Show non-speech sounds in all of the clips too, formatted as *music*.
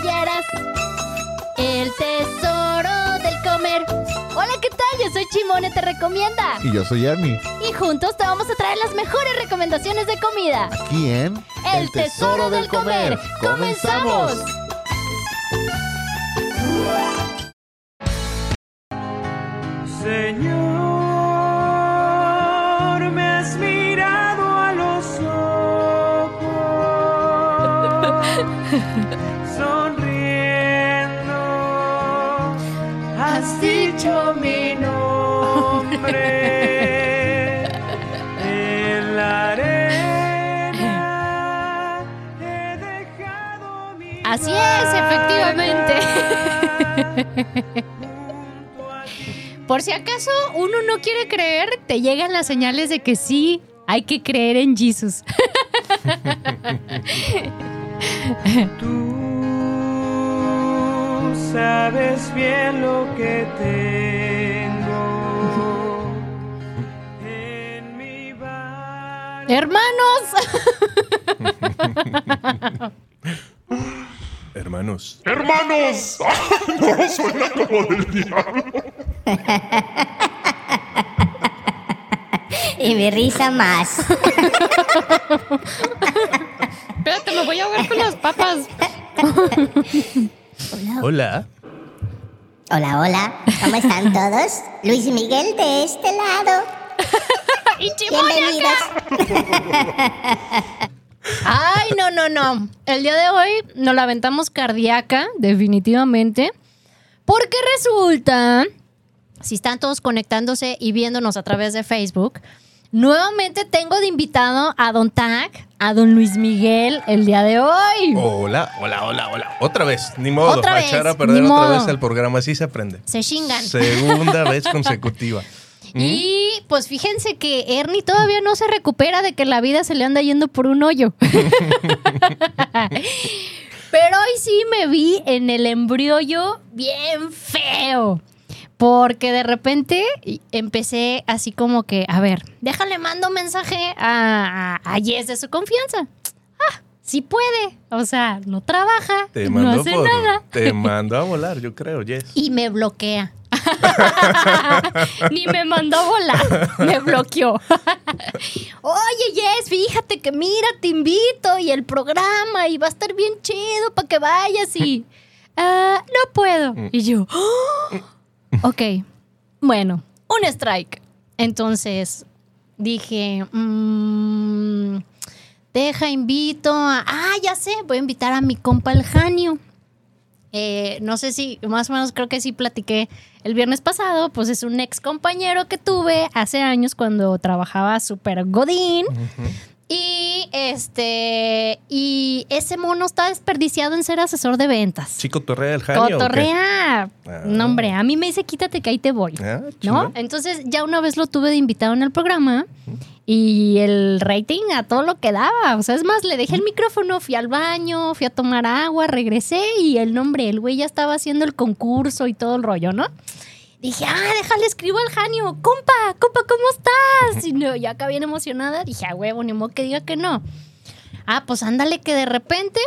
playeras. El tesoro del comer. Hola, ¿qué tal? Yo soy Chimone, te recomienda. Y yo soy Ernie. Y juntos te vamos a traer las mejores recomendaciones de comida. Aquí en El, tesoro, del comer. ¡Comenzamos! Señor, me has mirado a los ojos, *laughs* dicho mi nombre en la arena. He dejado mi Así es, efectivamente. Por si acaso uno no quiere creer, te llegan las señales de que sí, hay que creer en Jesús. Sabes bien lo que tengo en mi bar. Hermanos, Hermanos. ¡Hermanos! *laughs* No, suena como del diablo. Y mi risa más. espérate, me voy a ahogar con las papas. *laughs* Hola. Hola, hola. ¿Cómo están *laughs* todos? Luis Miguel de este lado. *laughs* Y Bienvenidos. *laughs* Ay, no, no, no. El día de hoy nos la aventamos cardíaca, definitivamente. Porque resulta, si están todos conectándose y viéndonos a través de Facebook, nuevamente tengo de invitado a Don Tag, a Don Luis Miguel, el día de hoy. Hola, hola, hola, hola. Otra vez, ni modo. Otra vez, echar a perder ni otra modo. vez el programa, así se aprende. Se chingan. Segunda vez *laughs* consecutiva. ¿Mm? Y pues fíjense que Ernie todavía no se recupera de que la vida se le anda yendo por un hoyo. *laughs* Pero hoy sí me vi en el embriollo bien feo. Porque de repente empecé así como que, a ver, déjale mando mensaje a, a, a Jess de su confianza. Ah, sí puede. O sea, no trabaja, Te no hace por- nada. Te mandó a volar, yo creo, Yes. Y me bloquea. *laughs* Ni me mandó a volar, me bloqueó. *laughs* Oye, Jess, fíjate que mira, te invito y el programa y va a estar bien chido para que vayas y... "Ah, no puedo. Y yo... "Oh". *laughs* Ok, bueno, un strike. Entonces dije... mm, deja, invito a... Ah, ya sé, voy a invitar a mi compa el Janio. Eh, no sé si, más o menos creo que sí platiqué el viernes pasado, pues es un ex compañero que tuve hace años cuando trabajaba súper godín. Y este, y ese mono está desperdiciado en ser asesor de ventas. Chico Torrea del Janio. ¿o qué? Cotorrea. Ah. No, hombre, a mí me dice quítate que ahí te voy. Ah, ¿No? Entonces ya una vez lo tuve de invitado en el programa y el rating a todo lo que daba. O sea, es más, le dejé el micrófono, fui al baño, fui a tomar agua, regresé y el nombre, el güey ya estaba haciendo el concurso y todo el rollo, ¿no? Dije, ah, déjale, escribo al Janio, compa, compa, ¿cómo estás? Y no, yo acá bien emocionada, dije, a huevo, ni modo que diga que no. Ah, pues ándale que de repente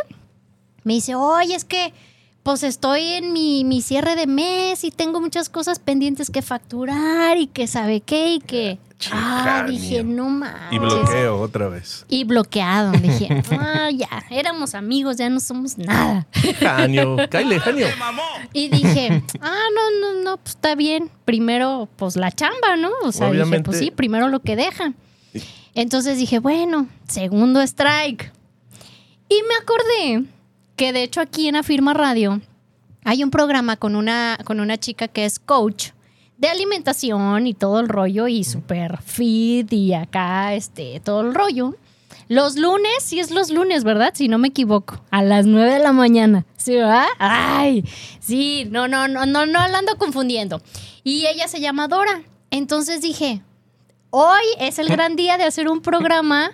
me dice, oye, es que pues estoy en mi, mi cierre de mes y tengo muchas cosas pendientes que facturar y que sabe qué y que... Ah, Chijanio. dije, no mames. Y bloqueo otra vez. Y bloqueado. Dije, *laughs* ah, ya, éramos amigos, ya no somos nada. Janio. Kyle, Janio. Y dije, ah, no, no, no, pues está bien. Primero, pues la chamba, ¿no? O sea, dije, Obviamente. pues sí, primero lo que deja. Entonces dije, bueno, segundo strike. Y me acordé que de hecho aquí en Afirma Radio hay un programa con una, con una chica que es coach de alimentación y todo el rollo y super fit y acá este todo el rollo. Los lunes, sí es los lunes, ¿verdad? Si no me equivoco, a las 9 de la mañana. ¿Sí, verdad? Ay, sí, no, no, no, no, no la ando confundiendo. Y ella se llama Dora. Entonces dije, hoy es el gran día de hacer un programa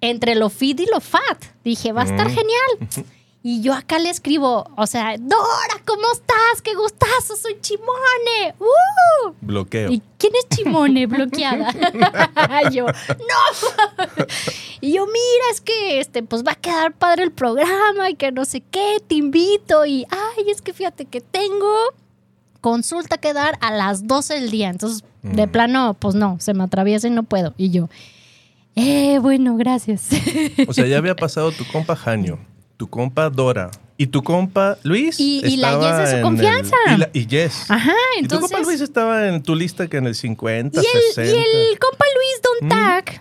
entre lo fit y lo fat. Dije, va a estar Mm. genial. *laughs* Y yo acá le escribo, o sea, Dora, ¿cómo estás? ¡Qué gustazo! ¡Soy Chimone! ¡Uh! Bloqueo. ¿Y quién es Chimone *laughs* bloqueada? *laughs* yo, ¡no! *laughs* y yo, mira, es que este, pues va a quedar padre el programa y que no sé qué, te invito. Y, ay, es que fíjate que tengo consulta que dar a las 12 del día. Entonces, de Mm. plano, pues no, se me atraviesa y no puedo. Y yo, eh, bueno, gracias. O sea, ya había pasado tu compa Janio, tu compa Dora y tu compa Luis. Y- y la Jess de su confianza. el- y, la- y Jess. Ajá, Y tu compa entonces. Luis estaba en tu lista que en el 50, Y el, 60. y el compa Luis Don Mm. Tac,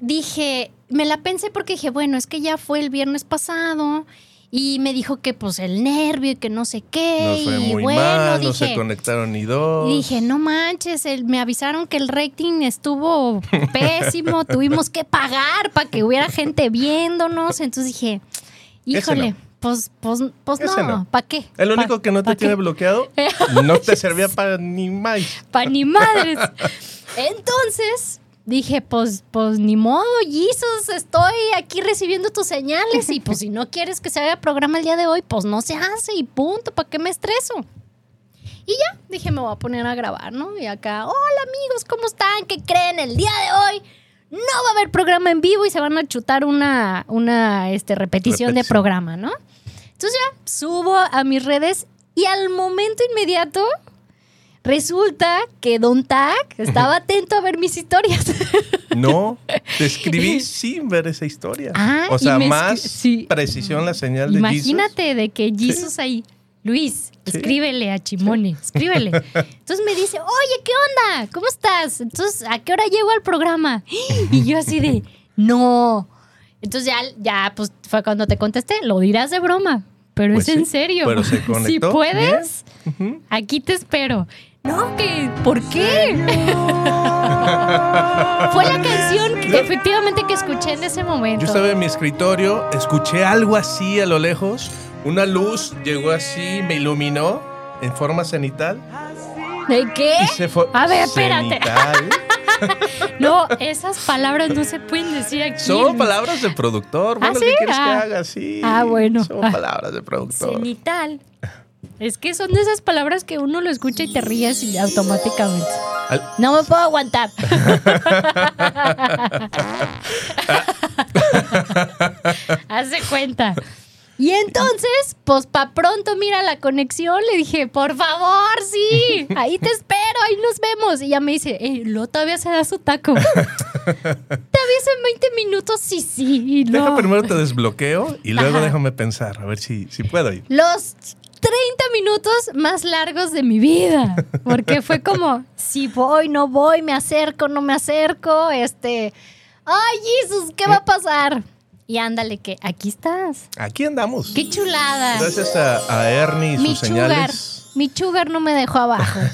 dije, me la pensé porque dije, bueno, es que ya fue el viernes pasado y me dijo que pues el nervio y que no sé qué. Nos fue y muy bueno, mal, no se conectaron ni dos. dije, no manches, el- me avisaron que el rating estuvo pésimo, *laughs* tuvimos que pagar para que hubiera gente viéndonos. Entonces dije, híjole, pues, pues, pues no, no. ¿para qué? El único que no te tiene bloqueado *laughs* no te servía para ni más. Pa' ni madres. Entonces dije, pues, pues ni modo, Jesus, estoy aquí recibiendo tus señales y pues si no quieres que se haga programa el día de hoy, pues no se hace y punto, ¿para qué me estreso? Y ya, dije, me voy a poner a grabar, ¿no? Y acá, hola amigos, ¿cómo están? ¿Qué creen? El día de hoy no va a haber programa en vivo y se van a chutar una, una este, repetición, de programa, ¿no? Entonces ya subo a mis redes y al momento inmediato resulta que Don Tac estaba *laughs* atento a ver mis historias. No, *laughs* te escribí sin ver esa historia. Ah, o sea, más sí. precisión la señal de Jesus. Imagínate de que Jesus ahí. Luis, Sí. escríbele a Chimone, *laughs* escríbele. Entonces me dice, oye, ¿qué onda? ¿Cómo estás? Entonces, ¿a qué hora llego al programa? Y yo así de, no. Entonces ya, ya, pues fue cuando te contesté, lo dirás de broma, pero Pues es en sí, serio. pero se *laughs* si conectó puedes, Ujú. aquí te espero. No, que, ¿por qué? *laughs* Fue la canción que, efectivamente que escuché en ese momento. Yo estaba en mi escritorio, escuché algo así a lo lejos, una luz llegó así, me iluminó en forma cenital ¿De qué? y se fue. A ver, espérate. Cenital. *laughs* No, esas palabras no se pueden decir aquí. Son palabras de productor. Bueno, ¿Ah, ¿qué quieres Ah. que haga? Sí. Ah, bueno. Son Ah. palabras de productor. Cenital. Es que son de esas palabras que uno lo escucha y te ríes y automáticamente. Al- No me puedo aguantar. *laughs* *laughs* Hace cuenta. Y entonces, pues pa' pronto, mira la conexión, le dije, por favor, sí, ahí te espero, ahí nos vemos. Y ya me dice, eh, lo todavía se da su taco. *laughs* te aviso en 20 minutos, sí, sí. Y Deja no. primero te desbloqueo y luego Ajá. déjame pensar, a ver si, si puedo ir. los 30 minutos más largos de mi vida. Porque fue como, si voy, no voy, me acerco, no me acerco, este, ay, Jesús, ¿qué va a pasar? Y ándale, que aquí estás. Aquí andamos. Qué chulada. Gracias a, a Ernie y mi sus sugar, señales. mi sugar no me dejó abajo. *laughs*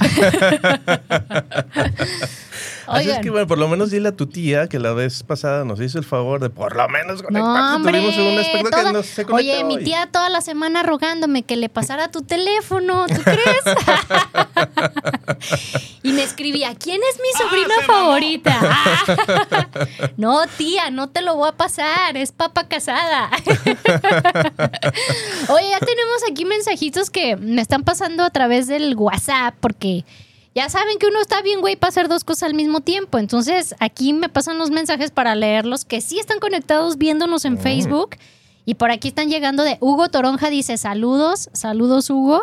*laughs* Así es que, bueno, por lo menos dile a tu tía que la vez pasada nos hizo el favor de por lo menos conectarse. No, Tuvimos un espectáculo toda- que no se conectó Oye, mi tía toda la semana rogándome que le pasara tu teléfono, ¿tú crees? *laughs* y me escribía, ¿quién es mi sobrina favorita? Ah. *laughs* *laughs* no, tía, no te lo voy a pasar, es papa casada. Oye, ya tenemos aquí mensajitos que me están pasando a través del WhatsApp porque... Ya saben que uno está bien, güey, para hacer dos cosas al mismo tiempo. Entonces, aquí me pasan los mensajes para leerlos que sí están conectados viéndonos en Facebook. Y por aquí están llegando de Hugo Toronja, dice saludos, saludos Hugo.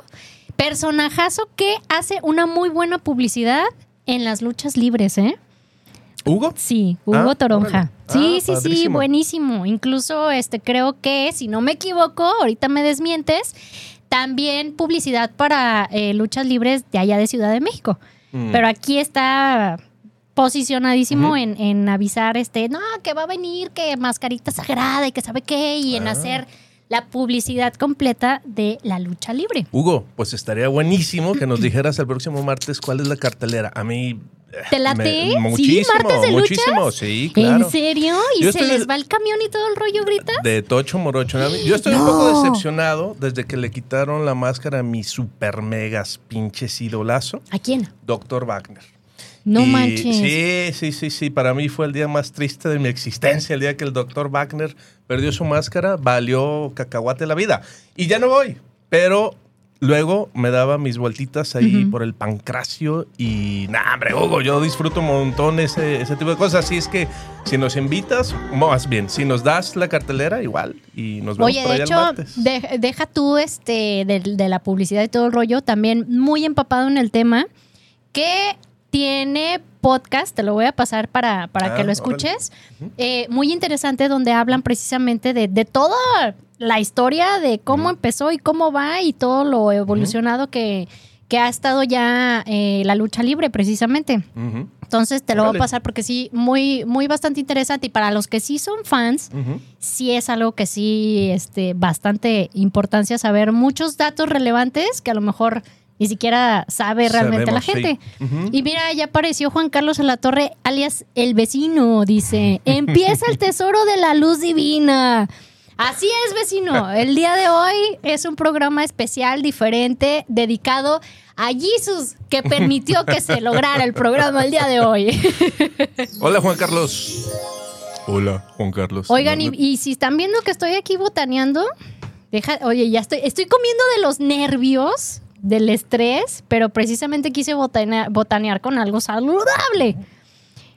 Personajazo que hace una muy buena publicidad en las luchas libres, ¿eh? ¿Hugo? Sí, Hugo Ah, Toronja. órale. Sí, Ah, sí, sí, padrísimo. buenísimo. Incluso este creo que, si no me equivoco, ahorita me desmientes, también publicidad para eh, luchas libres de allá de Ciudad de México. Mm. Pero aquí está posicionadísimo en, en avisar, este, no, que va a venir, que mascarita sagrada y que sabe qué, y en Ah. hacer la publicidad completa de la lucha libre. Hugo, pues estaría buenísimo que nos *clears throat* dijeras el próximo martes cuál es la cartelera. A mí. ¿Te late? me- ¿Sí? muchísimo, ¿Martes de muchísimo. luchas? Sí, claro. ¿En serio? ¿Y Yo se les va el camión y todo el rollo grita? De Tocho Morocho. Yo estoy un poco decepcionado desde que le quitaron la máscara a mi super megas pinches idolazo, ¿A quién? Dr. Wagner. No Y manches. Sí, sí, sí, sí. Para mí fue el día más triste de mi existencia, el día que el doctor Wagner perdió su máscara, valió cacahuate la vida. Y ya no voy, pero luego me daba mis vueltitas ahí por el pancracio y, nah, hombre, Hugo, yo disfruto un montón ese, ese tipo de cosas. Así es que si nos invitas, más bien, si nos das la cartelera, igual, y nos vemos Oye, por de allá el hecho, martes. de- deja tú este de, de la publicidad y todo el rollo, también muy empapado en el tema, que tiene podcast, te lo voy a pasar para, para Ah, que lo órale. escuches, eh, muy interesante donde hablan precisamente de, de toda la historia de cómo empezó y cómo va y todo lo evolucionado que, que ha estado ya eh, la lucha libre precisamente. Entonces te lo voy a pasar porque sí, muy, muy bastante interesante y para los que sí son fans, sí es algo que sí, este, bastante importancia saber muchos datos relevantes que a lo mejor ni siquiera sabe realmente la gente. sí. Y mira, ya apareció Juan Carlos en la torre, alias el vecino, dice, *laughs* empieza el tesoro de la luz divina. Así es, vecino. *laughs* El día de hoy es un programa especial, diferente, dedicado a Jesus, que permitió que se lograra el programa el día de hoy. *laughs* Hola, Juan Carlos. Hola, Juan Carlos. Oigan, y, y si están viendo que estoy aquí botaneando, deja, oye, ya estoy, estoy comiendo de los nervios, del estrés, pero precisamente quise botanear, botanear con algo saludable.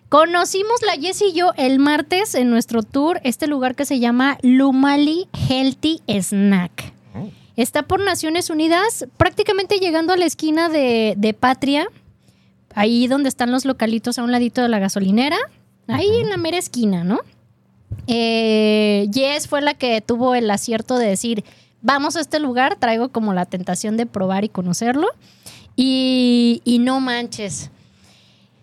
Conocimos la Jess y yo el martes en nuestro tour, este lugar que se llama Lumali Healthy Snack. Está por Naciones Unidas, prácticamente llegando a la esquina de, de Patria, ahí donde están los localitos a un ladito de la gasolinera, ahí en la mera esquina, ¿no? Eh, Jess fue la que tuvo el acierto de decir, vamos a este lugar, traigo como la tentación de probar y conocerlo. Y, y no manches.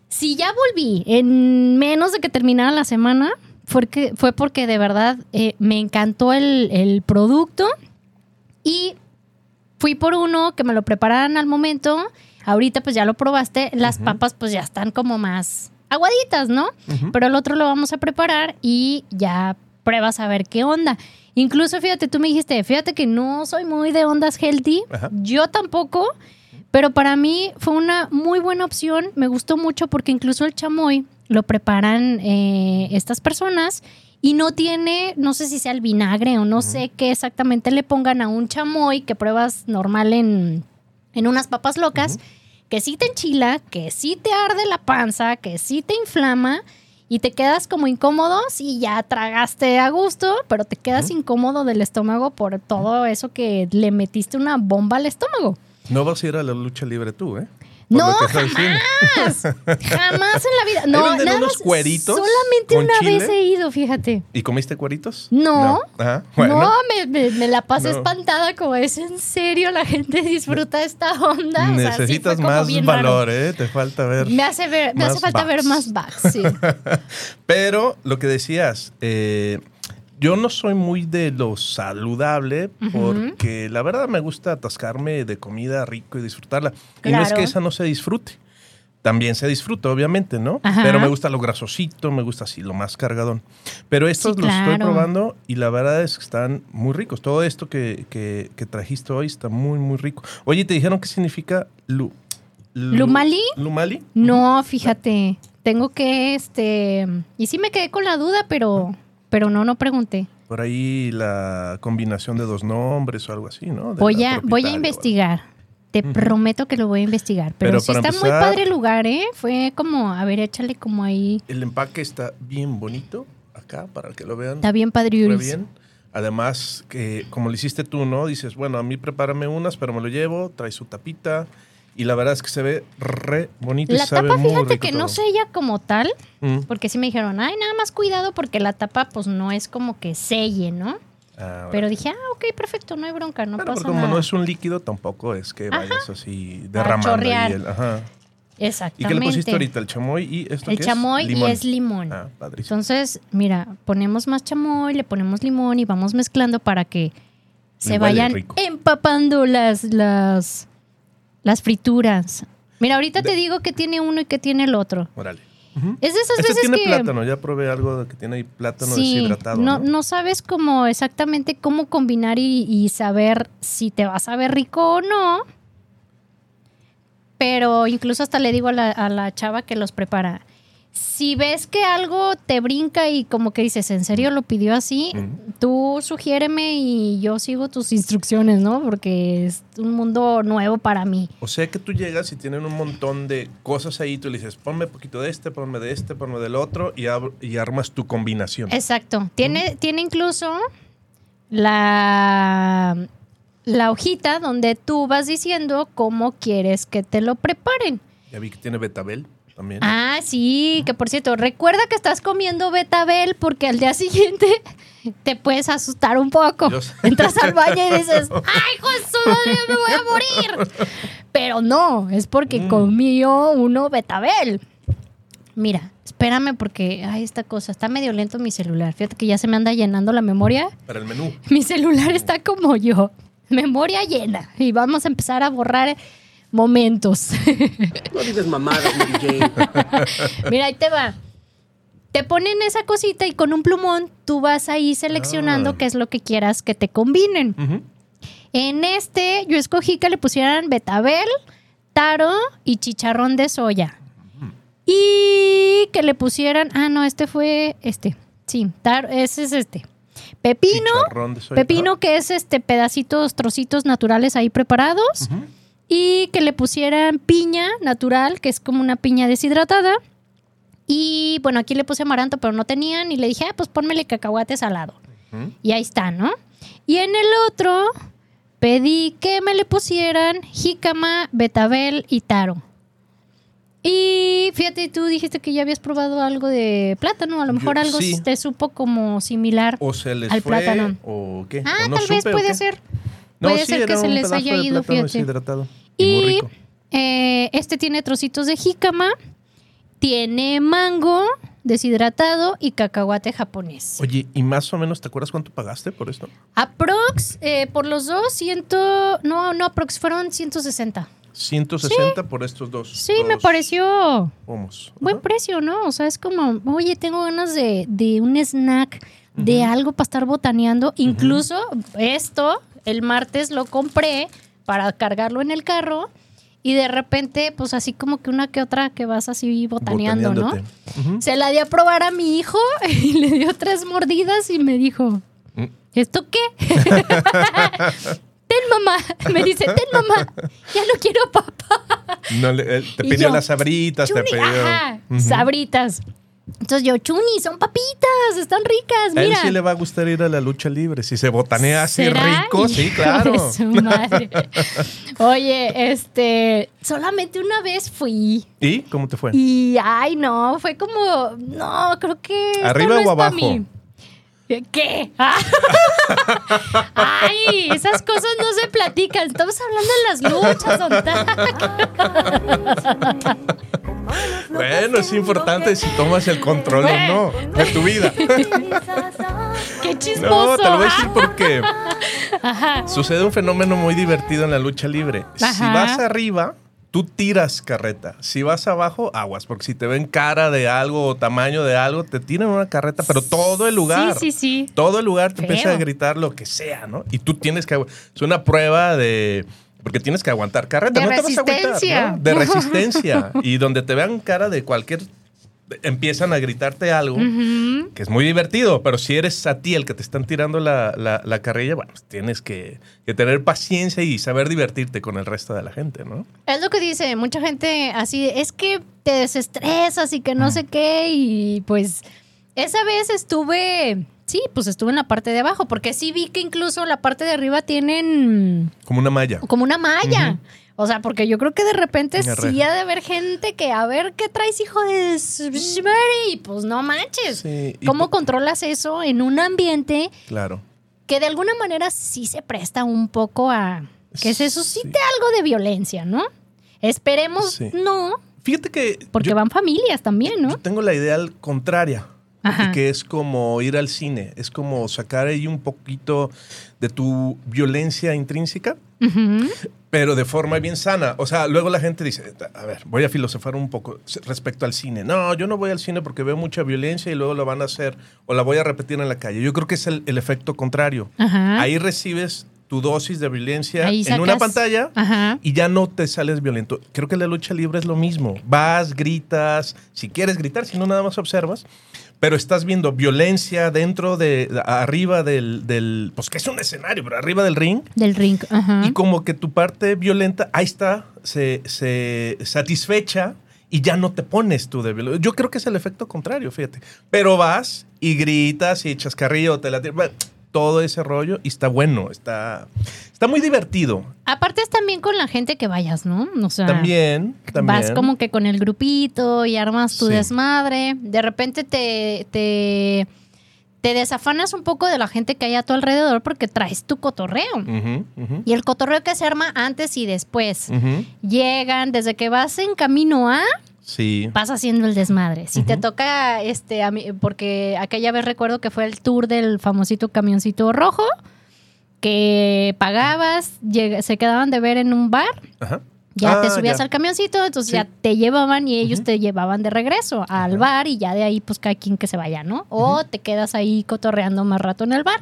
Si ya volví en menos de que terminara la semana, fue, que- fue porque de verdad eh, me encantó el, el producto y fui por uno que me lo prepararan al momento. Ahorita pues ya lo probaste. Las papas pues ya están como más aguaditas, ¿no? Pero el otro lo vamos a preparar y ya pruebas a ver qué onda. Incluso fíjate, tú me dijiste, fíjate que no soy muy de ondas healthy. Ajá. Yo tampoco. Pero para mí fue una muy buena opción. Me gustó mucho porque incluso el chamoy lo preparan eh, estas personas y no tiene, no sé si sea el vinagre o no sé qué exactamente le pongan a un chamoy que pruebas normal en, en unas papas locas, que sí te enchila, que sí te arde la panza, que sí te inflama y te quedas como incómodo si ya tragaste a gusto, pero te quedas incómodo del estómago por todo eso que le metiste una bomba al estómago. No vas a ir a la lucha libre tú, ¿eh? No, jamás. Jamás en la vida. *laughs* No, nada unos más- cueritos Solamente una chile? vez he ido, fíjate. ¿Y comiste cueritos? No. Ajá. Bueno. No, me, me- me la pasé No. espantada como es en serio, la gente disfruta esta onda. O sea, sí Necesitas más raro. valor, ¿eh? Te falta ver. Me hace ver, me hace falta ver más backs, sí. *laughs* Pero lo que decías, eh, yo no soy muy de lo saludable porque la verdad me gusta atascarme de comida rico y disfrutarla. Y no es que esa no se disfrute. También se disfruta, obviamente, ¿no? Ajá. Pero me gusta lo grasosito, me gusta así, lo más cargadón. Pero estos Sí, los estoy probando y la verdad es que están muy ricos. Todo esto que, que- que trajiste hoy está muy, muy rico. Oye, ¿te dijeron qué significa lu, lu- ¿Lumali? ¿Lumali? No, fíjate. Tengo que, este. Y sí me quedé con la duda, pero. Pero no, no pregunté. Por ahí la combinación de dos nombres o algo así, ¿no? De Voy a, voy a investigar. Te prometo que lo voy a investigar. Pero, Pero sí está muy padre el lugar, ¿eh? Fue como, a ver, échale como ahí. El empaque está bien bonito acá para que lo vean. Está bien padre, Muy bien. Además, que como lo hiciste tú, ¿no? Dices, bueno, a mí prepárame unas, pero me lo llevo, trae su tapita. Y la verdad es que se ve re bonito y La sabe tapa, muy fíjate rico que no sella como tal, Mm. porque sí me dijeron, ay, nada más cuidado porque la tapa pues no es como que selle, ¿no? Ah, Pero dije, ah, ok, perfecto, no hay bronca, no Bueno, pasa como nada. no es un líquido, tampoco es que vayas así derramando el- ajá. ¿Y Exactamente. qué le pusiste ahorita? ¿El chamoy y esto El qué es? chamoy Limón. y es limón. Ah, padrísimo. Entonces, mira, ponemos más chamoy, le ponemos limón y vamos mezclando para que se vayan rico. empapando las, las, las frituras. Mira, ahorita De- te digo que tiene uno y que tiene el otro. Órale. Es de esas Este veces tiene que... plátano, ya probé algo que tiene ahí plátano Sí, deshidratado. no, ¿no? no sabes cómo exactamente cómo combinar y, y saber si te va a saber rico o no. pero incluso hasta le digo a la, a la chava que los prepara. Si ves que algo te brinca y como que dices, ¿en serio lo pidió así? Tú sugiéreme y yo sigo tus instrucciones, ¿no? Porque es un mundo nuevo para mí. O sea que tú llegas y tienen un montón de cosas ahí, tú le dices, ponme poquito de este, ponme de este, ponme del otro y, armas tu combinación. Exacto. Tiene, tiene incluso la, la hojita donde tú vas diciendo cómo quieres que te lo preparen. Ya vi que tiene betabel también. Ah, sí, que por cierto, recuerda que estás comiendo betabel porque al día *laughs* siguiente te puedes asustar un poco. Yo. *laughs* Entras al baño y dices, *laughs* ¡ay, Jesús, me voy a morir! Pero no, es porque Mm. comió uno betabel. Mira, espérame porque, ay, esta cosa, está medio lento mi celular. Fíjate que ya se me anda llenando la memoria. Para el menú. Mi celular está como yo, memoria llena. Y vamos a empezar a borrar momentos. *laughs* No digas mamadas, Mary Jane. *laughs* Mira, ahí te va. Te ponen esa cosita y con un plumón tú vas ahí seleccionando Ah. qué es lo que quieras que te combinen. En este yo escogí que le pusieran betabel, taro y chicharrón de soya. Y que le pusieran, ah, no, este fue este. Sí, taro, ese es este. Pepino, Chicharrón de soya. pepino que es este pedacitos, trocitos naturales ahí preparados. Ujú. Y que le pusieran piña natural, que es como una piña deshidratada. Y bueno, aquí le puse amaranto, pero no tenían. Y le dije, ah, pues pónmele cacahuate salado. Ujú. Y ahí está, ¿no? Y en el otro pedí que me le pusieran jícama, betabel y taro. Y fíjate, tú dijiste que ya habías probado algo de plátano. A lo mejor Yo- algo sí. te supo como similar. O se les Al fue, plátano. o qué. ah, o no tal vez supe, ¿o puede ser. No, puede sí, ser que se les haya ido, fíjate. deshidratado. Y, muy Y rico. eh, este tiene trocitos de jícama, tiene mango deshidratado y cacahuate japonés. Oye, ¿y más o menos te acuerdas cuánto pagaste por esto? Aprox, eh, por los dos, ciento... No, no, aprox, fueron 160. 160 por estos dos. Sí, me pareció pomos. buen Ajá. precio, ¿no? O sea, es como, oye, tengo ganas de, de un snack, de algo para estar botaneando. Incluso esto, el martes lo compré para cargarlo en el carro y de repente, pues así como que una que otra que vas así botaneando, ¿no? Se la di a probar a mi hijo *laughs* y le dio tres mordidas y me dijo, Mm. ¿esto qué? *laughs* ten mamá. Me dice, ten mamá. Ya no quiero papá. No él te pidió yo, las sabritas, te pidió. ajá, sabritas. Entonces yo, Chuni, son papitas, están ricas, A él mira. sí le va a gustar ir a la lucha libre. Si se botanea así ¿Será? rico, sí, Hijo claro. de su madre. *laughs* Oye, este, solamente una vez fui. ¿Y cómo te fue? Y, ay, no, fue como, no, creo que. ¿Arriba no es o abajo? mí. ¿Qué? Ah. *laughs* Ay, esas cosas no se platican. Estamos hablando de las luchas. *laughs* Bueno, es importante si tomas el control o no de tu vida. *laughs* Qué chismoso. No, te lo voy a decir porque sucede un fenómeno muy divertido en la lucha libre. Si vas arriba, tú tiras carreta. Si vas abajo, aguas, porque si te ven cara de algo o tamaño de algo, te tiran una carreta, pero todo el lugar. Sí, sí, sí. Todo el lugar te Feo. empieza a gritar lo que sea, ¿no? Y tú tienes que. Es una prueba de. Porque tienes que aguantar carreta. De no te vas a. ¿no? De *laughs* resistencia. y donde te vean cara de cualquier. Empiezan a gritarte algo que es muy divertido, pero si eres a ti el que te están tirando la, la- la carrilla, bueno, pues tienes que, que tener paciencia y saber divertirte con el resto de la gente, ¿no? Es lo que dice mucha gente así, es que te desestresas y que no sé qué, y pues esa vez estuve, sí, pues estuve en la parte de abajo, porque sí vi que incluso la parte de arriba tienen Como una malla. como una malla. O sea, porque yo creo que de repente sí ha de haber gente que, a ver, ¿qué traes, hijo de... su- Y pues no manches. Sí, ¿Cómo po- controlas eso en un ambiente Claro. que de alguna manera sí se presta un poco a que se suscite Sí. algo de violencia, ¿no? Esperemos Sí. no, Fíjate que porque yo, van familias también, ¿no? yo tengo la idea contraria. Ajá. y que es como ir al cine, es como sacar ahí un poquito de tu violencia intrínseca, Ujú. pero de forma bien sana. O sea, luego la gente dice, a ver, voy a filosofar un poco respecto al cine. No, yo no voy al cine porque veo mucha violencia y luego lo van a hacer o la voy a repetir en la calle. Yo creo que es el, el efecto contrario. Ajá. Ahí recibes tu dosis de violencia en una pantalla Ajá. y ya no te sales violento. Creo que la lucha libre es lo mismo. Vas, gritas, si quieres gritar, si no nada más observas, pero estás viendo violencia dentro de, arriba del, del, pues que es un escenario, pero arriba del ring. Del ring. Ajá. Y como que tu parte violenta, ahí está, se, se satisfecha y ya no te pones tú de violento. Yo creo que es el efecto contrario, fíjate. Pero vas y gritas y echas carrillo, te la tiras, todo ese rollo y está bueno, está, está muy divertido. Aparte es también con la gente que vayas, ¿no? O sea, También, también. vas como que con el grupito y armas tu Sí. desmadre. De repente te, te, te desafanas un poco de la gente que hay a tu alrededor porque traes tu cotorreo. Y el cotorreo que se arma antes y después. Llegan, desde que vas en camino a, Sí. vas haciendo el desmadre. Si te toca, este, a mí- porque aquella vez recuerdo que fue el tour del famosito camioncito rojo, que pagabas, se quedaban de ver en un bar, Ajá. ya te Ah, subías ya. al camioncito, entonces Sí. ya te llevaban y ellos te llevaban de regreso al bar y ya de ahí pues cada quien que se vaya, ¿no? O te quedas ahí cotorreando más rato en el bar.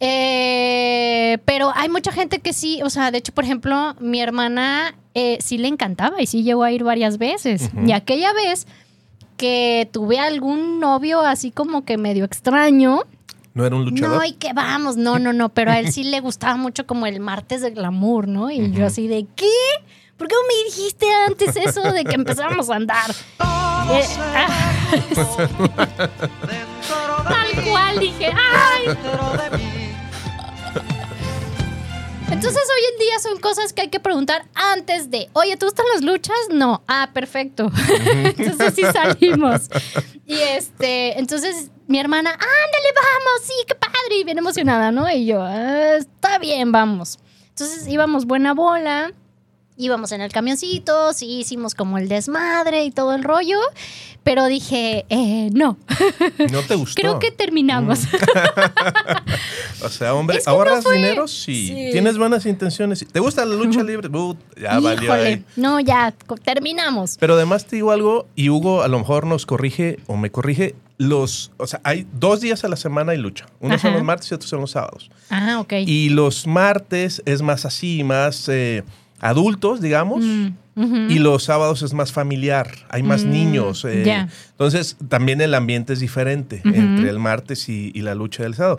Eh, pero hay mucha gente que sí, o sea, de hecho, por ejemplo, mi hermana eh, sí le encantaba y sí llegó a ir varias veces. Y aquella vez que tuve algún novio así como que medio extraño, ¿No era un luchador? no, y que vamos, no, no, no, pero a él sí le gustaba mucho como el martes de glamour, ¿no? Y yo así de, ¿qué? ¿Por qué no me dijiste antes eso de que empezamos a andar? Eh, ah, *laughs* tal cual, dije, ¡ay! Entonces hoy en día son cosas que hay que preguntar antes de, oye, ¿tú gustan las luchas? No. Ah, perfecto. *laughs* entonces sí salimos. Y este, entonces mi hermana, ándale, vamos, sí, qué padre. Y bien emocionada, ¿no? Y yo, "Ah, está bien, vamos. Entonces íbamos buena bola. Íbamos en el camioncito, sí hicimos como el desmadre y todo el rollo, pero dije, eh, no, *laughs* ¿No te gustó? creo que terminamos. *laughs* O sea, hombre, Es que no ¿ahorras fue- dinero? Sí. Sí. ¿Tienes buenas intenciones? ¿Te gusta la lucha libre? Uh, ya valió ahí. no, ya, terminamos. Pero además te digo algo, y Hugo a lo mejor nos corrige o me corrige, los, o sea, hay dos días a la semana hay lucha. Unos son Ajá. los martes y otros son los sábados. Ah, ok. Y los martes es más así, más eh, adultos, digamos. Mm. Y los sábados es más familiar, hay más Mm, niños. eh. Entonces, también el ambiente es diferente entre el martes y, y la lucha del sábado.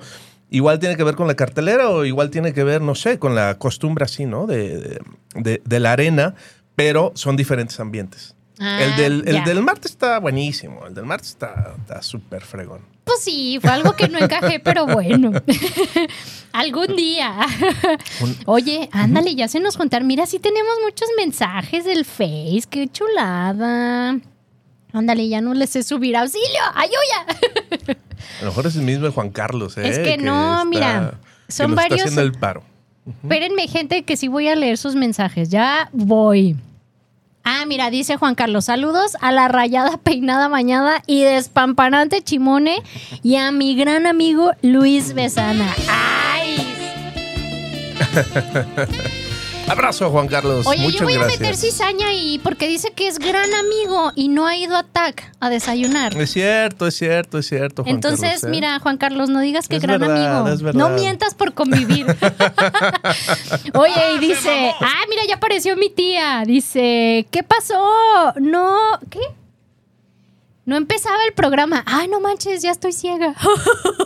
Igual tiene que ver con la cartelera o igual tiene que ver, no sé, con la costumbre así, ¿no? De- de la arena, pero son diferentes ambientes. Ah, el, del, el del martes está buenísimo, el del martes está está súper fregón. Pues sí, fue algo que no encajé, *laughs* pero bueno. *laughs* Algún día. Oye, ándale, ya se nos juntaron. Mira, sí tenemos muchos mensajes del Face. Qué chulada. Ándale, ya no les sé subir. ¡Auxilio! ¡Ayuya! A lo mejor es el mismo de Juan Carlos, ¿eh? Es que no, mira, que son nos varios- Está haciendo el paro. Espérenme, gente, que sí voy a leer sus mensajes. Ya voy. Ah, mira, dice Juan Carlos, saludos a la rayada peinada bañada y despampanante Chimone y a mi gran amigo Luis Besana. ¡Ay! *laughs* Abrazo, Juan Carlos. Oye, Muchas yo voy gracias. a meter cizaña ahí porque dice que es gran amigo y no ha ido a TAC a desayunar. Es cierto, es cierto, es cierto. Juan Entonces, Carlos, ¿eh? mira, Juan Carlos, no digas que Es gran verdad, amigo. es. No mientas por convivir. *laughs* *laughs* Oye, y dice, ah, mira, ya apareció mi tía. Dice, ¿qué pasó? No, ¿qué? No empezaba el programa. Ay, no manches, ya estoy ciega.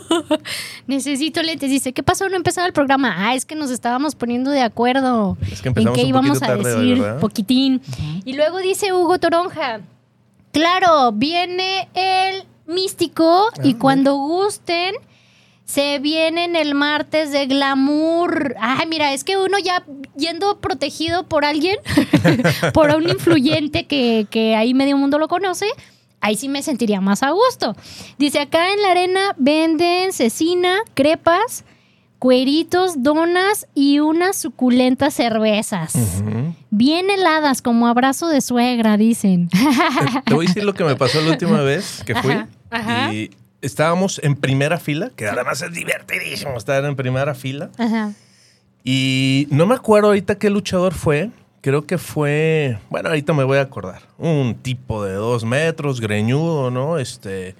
*laughs* Necesito lentes. Dice, ¿qué pasó? No empezaba el programa. Ah, es que nos estábamos poniendo de acuerdo Es que en qué un íbamos a hoy, decir. poquitín. Y luego dice Hugo Toronja. Claro, viene el místico Ah, y cuando gusten se vienen el martes de glamour. Ay, mira, es que uno ya yendo protegido por alguien, *laughs* por un influyente que, que ahí medio mundo lo conoce, ahí sí me sentiría más a gusto. Dice, acá en la arena venden cecina, crepas, cueritos, donas y unas suculentas cervezas. Bien heladas, como abrazo de suegra, dicen. Te voy a decir lo que me pasó la última *laughs* vez que fui. Ajá, ajá. Y estábamos en primera fila, que además es divertidísimo estar en primera fila. Ajá. Y no me acuerdo ahorita qué luchador fue. Creo que fue, bueno, ahorita me voy a acordar. Un tipo de dos metros, greñudo, ¿no? Este,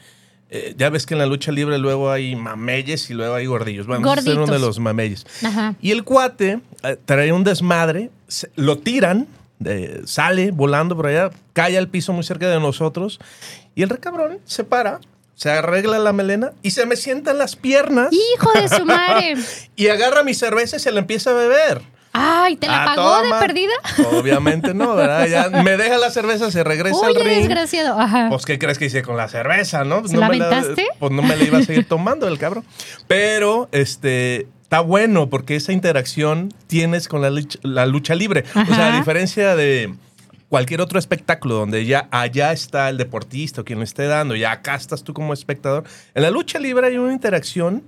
eh, ya ves que en la lucha libre luego hay mameyes y luego hay gordillos. Bueno, ese es uno de Gorditos. los mameyes. Ajá. Y el cuate eh, trae un desmadre, se- lo tiran, eh, sale volando por allá, cae al piso muy cerca de nosotros y el recabrón se para, se arregla la melena y se me sienta en las piernas Hijo de su madre. *laughs* y agarra mi cerveza y se la empieza a beber. Ay, ¿te la Ah, pagó toma. de perdida? Obviamente no, ¿verdad? Ya *laughs* me deja la cerveza, se regresa al Oye, ring. desgraciado. Ajá. Pues, ¿qué crees que hice con la cerveza, no? Pues ¿Se no la me aventaste? pues no me la iba a seguir tomando el cabrón. Pero, este, está bueno porque esa interacción tienes con la lucha, la lucha libre. O sea, a diferencia de cualquier otro espectáculo donde ya allá está el deportista o quien lo esté dando, ya acá estás tú como espectador. En la lucha libre hay una interacción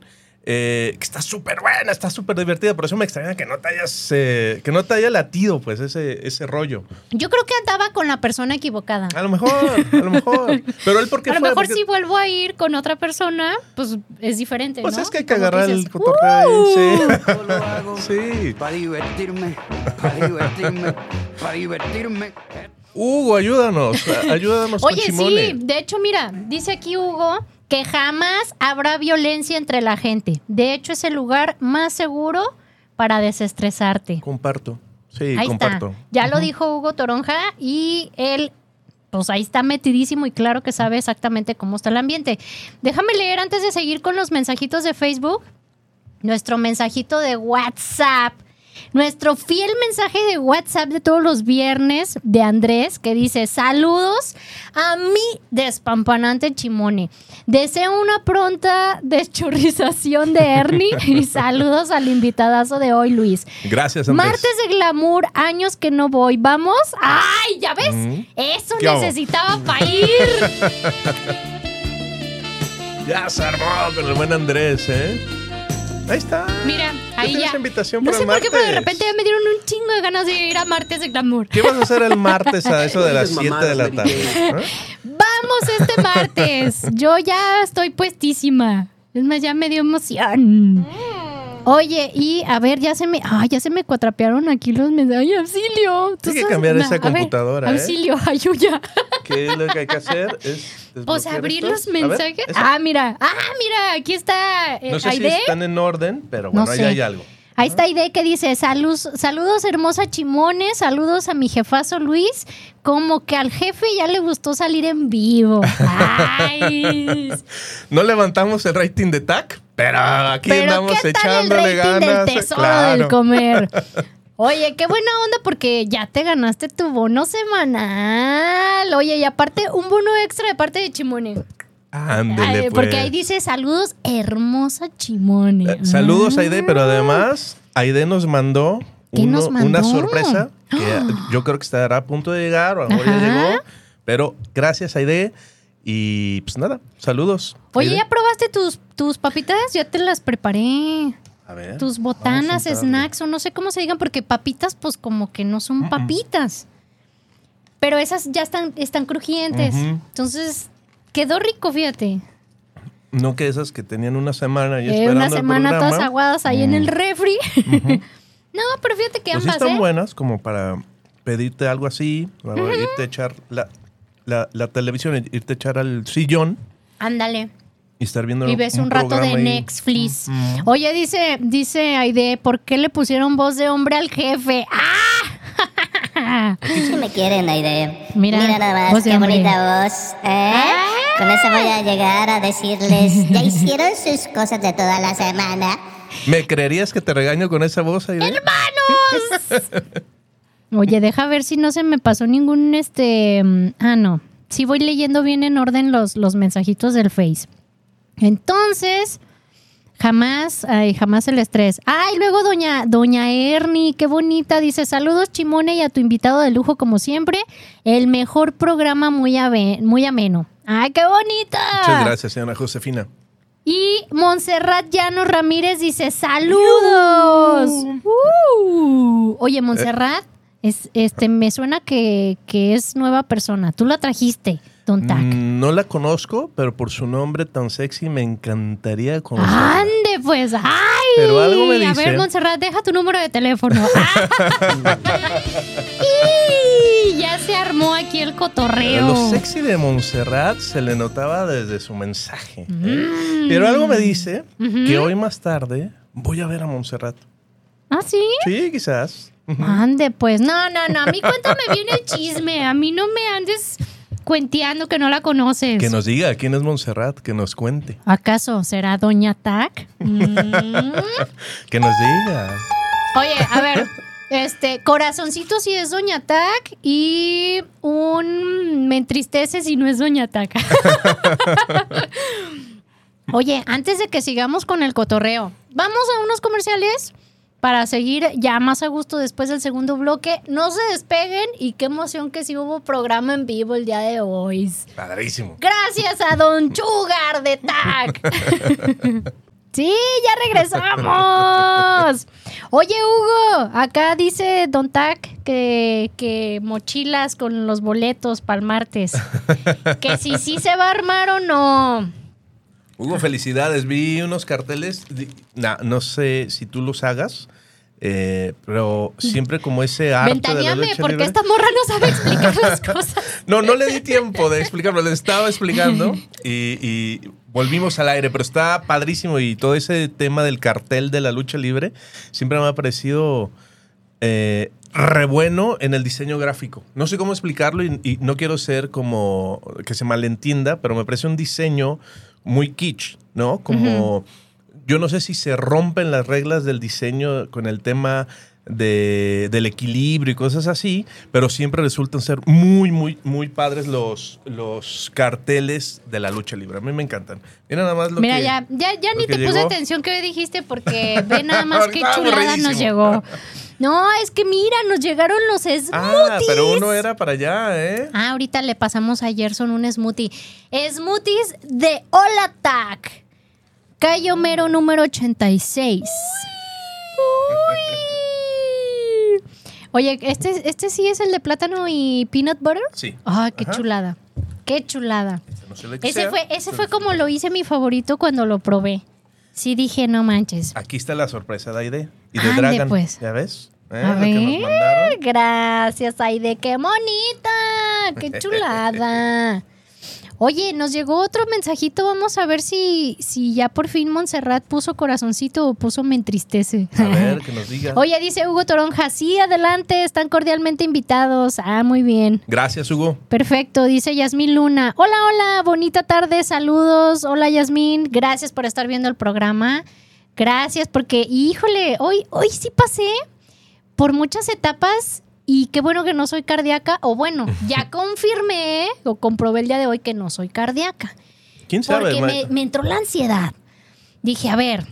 eh, que está súper buena, está súper divertida. Por eso me extraña que no te hayas, eh, que no te haya latido, pues, ese, ese rollo. Yo creo que andaba con la persona equivocada. A lo mejor, a lo mejor. Pero él, ¿por qué A lo fue? mejor Porque- si vuelvo a ir con otra persona, pues es diferente, Pues ¿no? es que hay que agarrar dices, el cotorreo "Uh". ahí, Yo *laughs* lo hago sí. Sí. para divertirme, para divertirme, para divertirme. Hugo, ayúdanos. Ayúdanos Oye, con sí, de hecho, mira, dice aquí Hugo que jamás habrá violencia entre la gente. De hecho, es el lugar más seguro para desestresarte. Comparto. Sí, ahí comparto. está. Ya lo dijo Hugo Toronja y él, pues ahí está metidísimo y claro que sabe exactamente cómo está el ambiente. Déjame leer antes de seguir con los mensajitos de Facebook. Nuestro mensajito de WhatsApp. Nuestro fiel mensaje de WhatsApp de todos los viernes de Andrés que dice saludos a mi despampanante Chimone. Deseo una pronta deschorrización de Ernie *laughs* y saludos al invitadazo de hoy, Luis. Gracias, Andrés. Martes de glamour, años que no voy. ¿Vamos? ¡Ay, ya ves! Ujú. Eso necesitaba para *laughs* ir. Ya se armó con el buen Andrés, ¿eh? Ahí está. Mira, ahí tienes ya. invitación no para sé el por qué, pero de repente ya me dieron un chingo de ganas de ir a martes de glamour. ¿Qué vas a hacer el *laughs* martes a eso de las Esas 7 de la tarde? ¿Eh? Vamos este martes. Yo ya estoy puestísima. Es más, ya me dio emoción. Oye, y a ver, ya se me, ay, ya se me cuatrapearon aquí los mensajes. Ay, auxilio. Tú Hay que cambiar esa a ver, computadora, ¿eh? Auxilio, *laughs* ayuda. ¿Qué es lo que hay que hacer? Es Pues desbloquear abrir esto. los ver, mensajes. ah, mira. Ah, mira, aquí está. eh, no sé si están en orden, pero No bueno, ahí sé. hay algo. Ahí está Aide que dice, "Salud- saludos hermosa Chimone, saludos a mi jefazo Luis, como que al jefe ya le gustó salir en vivo. *laughs* Ay, No levantamos el rating de TAC, pero aquí pero andamos ¿qué tal el echándole rating ganas. del tesoro claro. del comer? *laughs* Oye, qué buena onda porque ya te ganaste tu bono semanal. Oye, y aparte un bono extra de parte de Chimone. Ándele, Ay, pues. Porque ahí dice saludos hermosa Chimone. Eh, Saludos, Ah. Aide, pero además, Aide nos mandó, ¿Qué uno- nos mandó? una sorpresa que *gasps* yo creo que estará a punto de llegar, o a mejor ya llegó. Pero gracias, Aide. Y pues nada, saludos. Oye, Aide. ¿ya probaste tus, tus papitas? Ya te las preparé. A ver, Tus botanas, snacks o no sé cómo se digan, porque papitas, pues como que no son papitas. Pero esas ya están, están crujientes. Entonces, quedó rico, fíjate. No que esas que tenían una semana y Eh, esperando una el semana todas aguadas ahí en el refri. *laughs* no, pero fíjate que Pues sí ambas, están ¿eh? buenas como para pedirte algo así, o irte a echar la, la, la televisión, irte a echar al sillón Ándale. Y estar viendo Y ves un, rato de ahí. Netflix. Oye, dice, dice Aide, ¿por qué le pusieron voz de hombre al jefe? ¡Ah! Si me quieren, Aide. Mira, Mira nada más, voz qué hombre. bonita voz. ¿eh? Con eso voy a llegar a decirles, ya hicieron sus cosas de toda la semana. ¿Me creerías que te regaño con esa voz, Aide? *laughs* Oye, deja ver si no se me pasó ningún este. mm, Ah, no. Sí voy leyendo bien en orden los, los mensajitos del Face. Entonces, jamás, ay, jamás el estrés. Ay, luego doña, doña Ernie, qué bonita, dice, saludos Chimone y a tu invitado de lujo como siempre. El mejor programa muy, ave- muy ameno. Ay, qué bonita. Muchas gracias, señora Josefina. Y Montserrat Llanos Ramírez dice, saludos. Uh. Oye, Montserrat, es, este, me suena que, que es nueva persona. Tú la trajiste, Don Tac. Mm, no la conozco, pero por su nombre tan sexy me encantaría conocerla. Ande, pues, ay. Pero algo me A dice- ver, Montserrat, deja tu número de teléfono. *laughs* *laughs* y ya se armó aquí el cotorreo. Lo sexy de Montserrat se le notaba desde su mensaje. ¿eh? Pero algo me dice que hoy más tarde voy a ver a Montserrat. ¿Ah, sí? Sí, quizás. Ande, pues. No, no, no. A mí cuéntame bien el chisme. A mí no me andes cuenteando que no la conoces. Que nos diga quién es Montserrat, que nos cuente. ¿Acaso será Doña Tac? Mm. *laughs* Que nos diga. Oye, a ver. Este, corazoncito si es Doña Tac y un me entristece si no es Doña Tac. *laughs* Oye, antes de que sigamos con el cotorreo, vamos a unos comerciales para seguir ya más a gusto después del segundo bloque. No se despeguen y qué emoción que sí hubo programa en vivo el día de hoy. Padrísimo. Gracias a Don *laughs* Chugar de TAC. *laughs* Sí, ya regresamos. Oye, Hugo, acá dice Don Tac que, que mochilas con los boletos para el martes. *laughs* Que si sí se va a armar o no. Hugo, felicidades. Vi unos carteles. di- na- no sé si tú los hagas, eh, pero siempre como ese arte de la Ventaneame, porque esta morra no sabe explicar las *laughs* cosas. No, no le di tiempo de explicarlo, le estaba explicando y, y volvimos al aire, pero está padrísimo y todo ese tema del cartel de la lucha libre siempre me ha parecido eh, re bueno en el diseño gráfico. No sé cómo explicarlo y, y no quiero ser como que se malentienda, pero me parece un diseño muy kitsch, ¿no? Como yo no sé si se rompen las reglas del diseño con el tema de- del equilibrio y cosas así, pero siempre resultan ser muy, muy, muy padres los, los carteles de la lucha libre. A mí me encantan. Mira nada más lo Mira, que... ya, ya, ya ni te puse atención que dijiste porque ve nada *laughs* más qué chulada nos llegó. *laughs* No, es que mira, nos llegaron los smoothies. Ah, pero uno era para allá, ¿eh? Ah, ahorita le pasamos a Gerson un smoothie. Smoothies de Olatac. Calle Homero número 86. *laughs* Uy. Oye, ¿este, ¿este sí es el de plátano y peanut butter? Sí. Ah, qué Ajá. chulada. Qué chulada. No sé de qué Ese sea. fue, ese fue como lo hice mi favorito cuando lo probé. Sí dije, no manches. Aquí está la sorpresa de Aide y de Ande, Dragon. pues. ¿Ya ves? ¿Eh? A que nos ver, mandaron. gracias, Aide, qué bonita, qué *laughs* chulada. Oye, nos llegó otro mensajito, vamos a ver si, si ya por fin Montserrat puso corazoncito o puso me entristece. A *laughs* ver, que nos diga. Oye, dice Hugo Toronja, sí, adelante, están cordialmente invitados. Ah, muy bien. Gracias, Hugo. Perfecto, dice Yasmín Luna. Hola, hola, bonita tarde, saludos. Hola, Yasmín, gracias por estar viendo el programa. Gracias, porque, híjole, hoy, hoy sí pasé por muchas etapas y qué bueno que no soy cardíaca. O bueno, *laughs* ya confirmé o comprobé el día de hoy que no soy cardíaca. ¿Quién sabe? Porque me entró la ansiedad. Dije, a ver,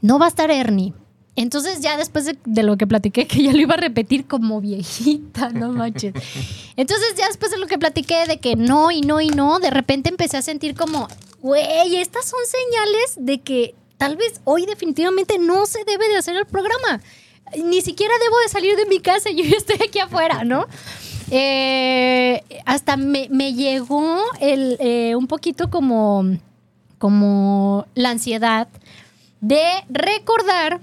no va a estar Ernie. Entonces ya después de, de lo que platiqué, que ya lo iba a repetir como viejita, *laughs* no manches. Entonces ya después de lo que platiqué de que no y no y no, de repente empecé a sentir como, güey, estas son señales de que tal vez hoy definitivamente no se debe de hacer el programa. Ni siquiera debo de salir de mi casa, yo ya estoy aquí afuera, ¿no? *laughs* Eh, hasta me, me llegó el, eh, un poquito como, como la ansiedad de recordar.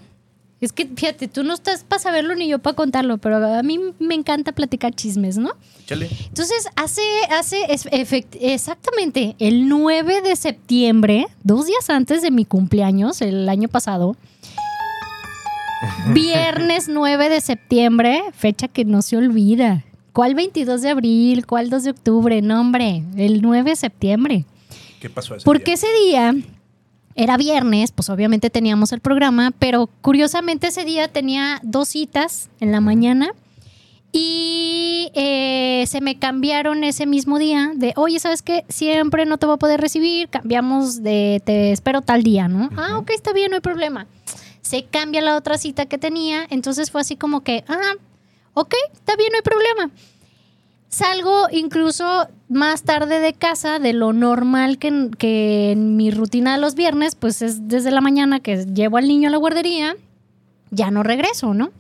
Es que fíjate, tú no estás para saberlo ni yo para contarlo, pero a mí me encanta platicar chismes, ¿no? Échale. Entonces, hace, hace efect- exactamente el 9 de septiembre, dos días antes de mi cumpleaños, el año pasado, viernes 9 de septiembre, fecha que no se olvida. ¿Cuál 22 de abril? ¿Cuál 2 de octubre? No, hombre, el 9 de septiembre. ¿Qué pasó ese Porque día? ese día era viernes, pues obviamente teníamos el programa, pero curiosamente ese día tenía dos citas en la mañana y eh, se me cambiaron ese mismo día de, oye, ¿sabes qué? Siempre no te voy a poder recibir, cambiamos de, te espero tal día, ¿no? Ah, ok, está bien, no hay problema. Se cambia la otra cita que tenía, entonces fue así como que, ah, ok, está bien, no hay problema. Salgo incluso más tarde de casa de lo normal que en, que en mi rutina de los viernes, pues es desde la mañana que llevo al niño a la guardería, ya no regreso, ¿no?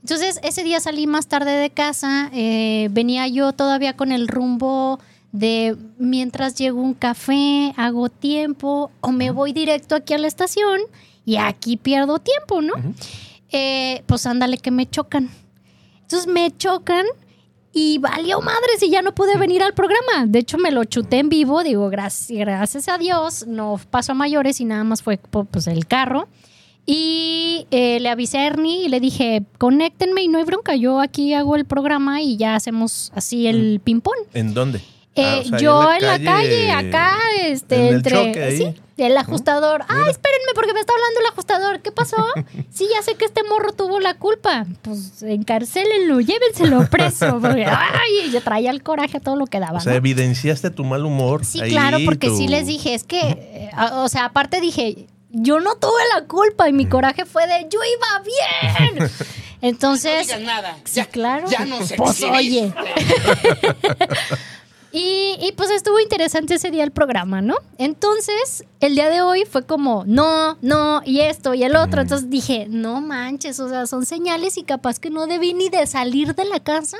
Entonces ese día salí más tarde de casa, eh, venía yo todavía con el rumbo de mientras llego un café, hago tiempo o me voy directo aquí a la estación y aquí pierdo tiempo, ¿no? Eh, pues ándale que me chocan. Entonces me chocan y valió madres y ya no pude venir al programa. De hecho, me lo chuté en vivo, digo, gracias, gracias a Dios, no pasó a mayores y nada más fue pues el carro. Y eh, le avisé a Ernie y le dije, conéctenme y no hay bronca, yo aquí hago el programa y ya hacemos así el ping-pong. ¿En dónde? Eh, Ah, o sea, ahí yo en la calle, acá, este, en el entre. choque ahí. Sí, el ajustador. Ay, espérenme, porque me está hablando el ajustador. ¿Qué pasó? *laughs* sí, ya sé que este morro tuvo la culpa. Pues encarcélenlo, llévenselo preso. Porque, *laughs* ay, yo traía el coraje a todo lo que daba. O sea, ¿no? evidenciaste tu mal humor. Sí, ahí, claro, porque tu- sí les dije, es que, eh, o sea, aparte dije, yo no tuve la culpa y mi coraje fue de, yo iba bien. *laughs* Entonces, nada. sí, claro. ya no se Pues oye. Y, y, pues estuvo interesante ese día el programa, ¿no? Entonces, el día de hoy fue como, no, no, y esto y el otro. Entonces dije, no manches, o sea, son señales y capaz que no debí ni de salir de la casa.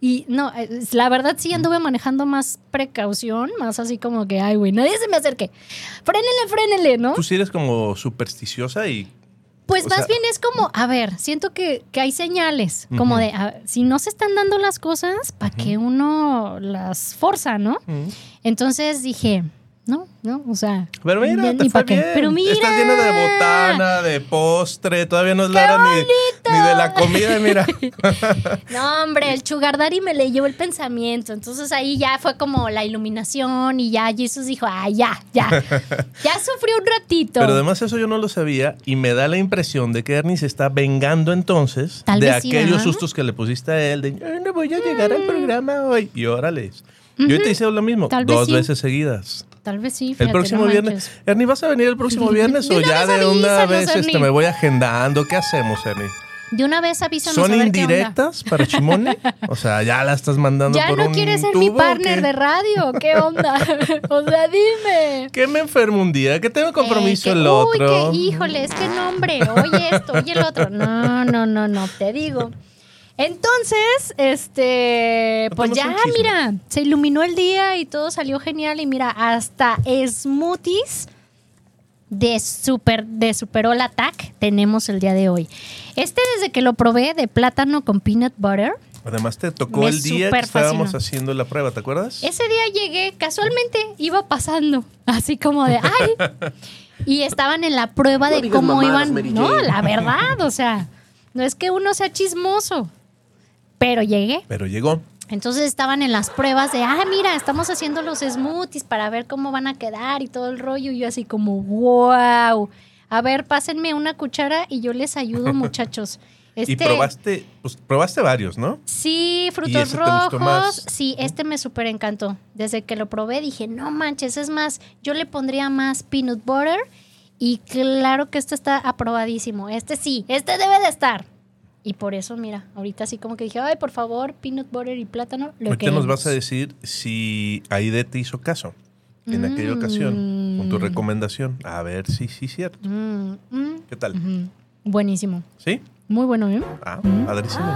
Y no, la verdad sí anduve manejando más precaución, más así como que, ay, güey, nadie se me acerque. Frénele, frénele, ¿no? Tú sí eres como supersticiosa y Pues O más sea- bien es como, a ver, siento que, que hay señales, como de, a- si no se están dando las cosas, ¿para qué uno las forza, no? Entonces dije, no, no, o sea. Pero mira, ni- te ni fue pa' qué. bien. Pero mira. Estás llena de botana, de postre, todavía no es la hora ni, ni de la comida, mira. *laughs* *laughs* No, hombre, el Sugar Daddy me leyó el pensamiento. Entonces ahí ya fue como la iluminación y ya Jesús dijo, ah, ya, ya. *laughs* Ya sufrió un ratito. Pero además eso yo no lo sabía y me da la impresión de que Ernie se está vengando entonces Tal de sí, aquellos sustos que le pusiste a él, de "Ay, no voy a llegar al programa hoy. Y órale. Yo te hice lo mismo, Tal vez dos sí. veces seguidas. Tal vez sí. El fíjate, próximo no viernes. Ernie, ¿vas a venir el próximo *laughs* viernes o ya de una vez este, me voy agendando? ¿Qué hacemos, Ernie? De una vez avísanos ¿Son a ver qué onda. indirectas para Chimone? O sea, ya la estás mandando Ya por no un quieres ser mi tubo, ¿o partner qué? de radio. ¿Qué onda? *laughs* o sea, dime. Que me enfermo un día, que tengo compromiso Eh, que- el otro. Uy, que, híjole, es que no, hombre. Oye esto, oye el otro. No, no, no, no, te digo. Entonces, este, pues ya, mira, se iluminó el día y todo salió genial. Y mira, hasta smoothies de super, de Superol Attack tenemos el día de hoy. Este, desde que lo probé de plátano con peanut butter, Además te tocó Me el día que estábamos fascinó. haciendo la prueba, ¿te acuerdas? Ese día llegué, casualmente iba pasando, *laughs* así como de, ay. Y estaban en la prueba No de cómo mamadas, iban. No, la verdad, o sea, no es que uno sea chismoso, pero llegué. Pero llegó. Entonces estaban en las pruebas de, ah, mira, estamos haciendo los smoothies para ver cómo van a quedar y todo el rollo. Y yo así como, wow. A ver, pásenme una cuchara y yo les ayudo, *laughs* muchachos. Y Este- probaste, pues probaste varios, ¿no? Sí, ¿Y frutos rojos. Sí, este me súper encantó. Desde que lo probé dije, no manches, es más, yo le pondría más peanut butter y claro que este está aprobadísimo. Este sí, este debe de estar. Y por eso, mira, ahorita así como que dije, ay, por favor, peanut butter y plátano, lo Ahorita nos vas a decir si Aide te hizo caso en aquella ocasión con tu recomendación. A ver si sí es cierto. Mm, mm, ¿Qué tal? mm. Buenísimo. ¿Sí? Muy bueno, ¿eh? Ah, padrísimo.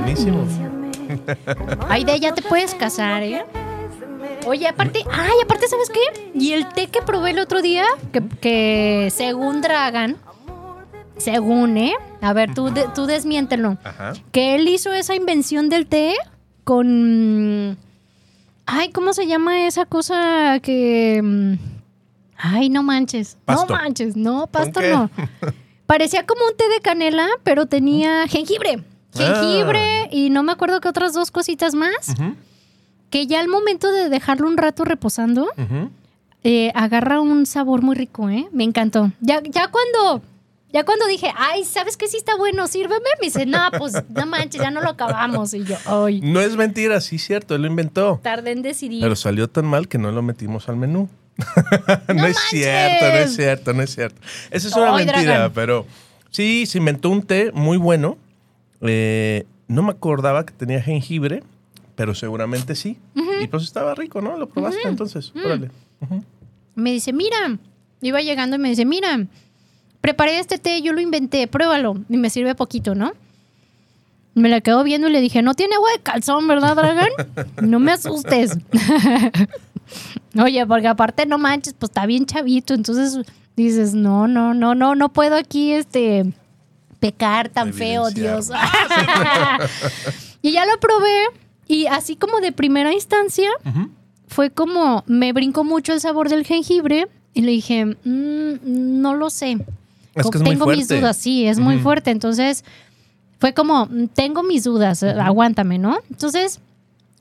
Buenísimo. *laughs* Aide, ya te puedes casar, ¿eh? Oye, aparte, ay, aparte, ¿sabes qué? Y el té que probé el otro día, que, que según Dragan, según, ¿eh? A ver, tú, de- tú desmiéntelo. Ajá. Que él hizo esa invención del té con... Ay, ¿cómo se llama esa cosa que... mm, Ay, no manches. Pasto. No manches, no, pasto no. *laughs* Parecía como un té de canela, pero tenía jengibre. Jengibre y no me acuerdo qué otras dos cositas más. Que ya al momento de dejarlo un rato reposando, eh, agarra un sabor muy rico, ¿eh? Me encantó. Ya, ya cuando, ya cuando dije, ay, ¿sabes qué sí está bueno? Sírveme. Me dice, no, pues no manches, ya no lo acabamos. Y yo, ay, No es mentira, sí cierto, él lo inventó. tardé en decidir. Pero salió tan mal que no lo metimos al menú. no, *laughs* ¡No es cierto, no es cierto, no es cierto. Esa es una Ay, mentira, Dragan. pero sí, se inventó un té muy bueno. Eh, no me acordaba que tenía jengibre, pero seguramente sí. Y pues estaba rico, ¿no? Lo probaste entonces. Órale. me dice, mira, iba llegando y me dice, mira, preparé este té, yo lo inventé, pruébalo. Y me sirve poquito, ¿no? Me la quedo viendo y le dije, no tiene agua de calzón, ¿verdad, Dragan? No me asustes. *laughs* Oye, porque aparte no manches, pues está bien chavito. Entonces dices, no, no, no, no, no puedo aquí este pecar tan feo. Dios. *laughs* y ya lo probé Y así como de primera instancia, fue como, me brincó mucho el sabor del jengibre y le dije, "Mm, no lo sé. Es Co- que es muy tengo mis dudas, sí, es muy fuerte. Entonces, fue como, "Mm, tengo mis dudas, aguántame, ¿no? Entonces,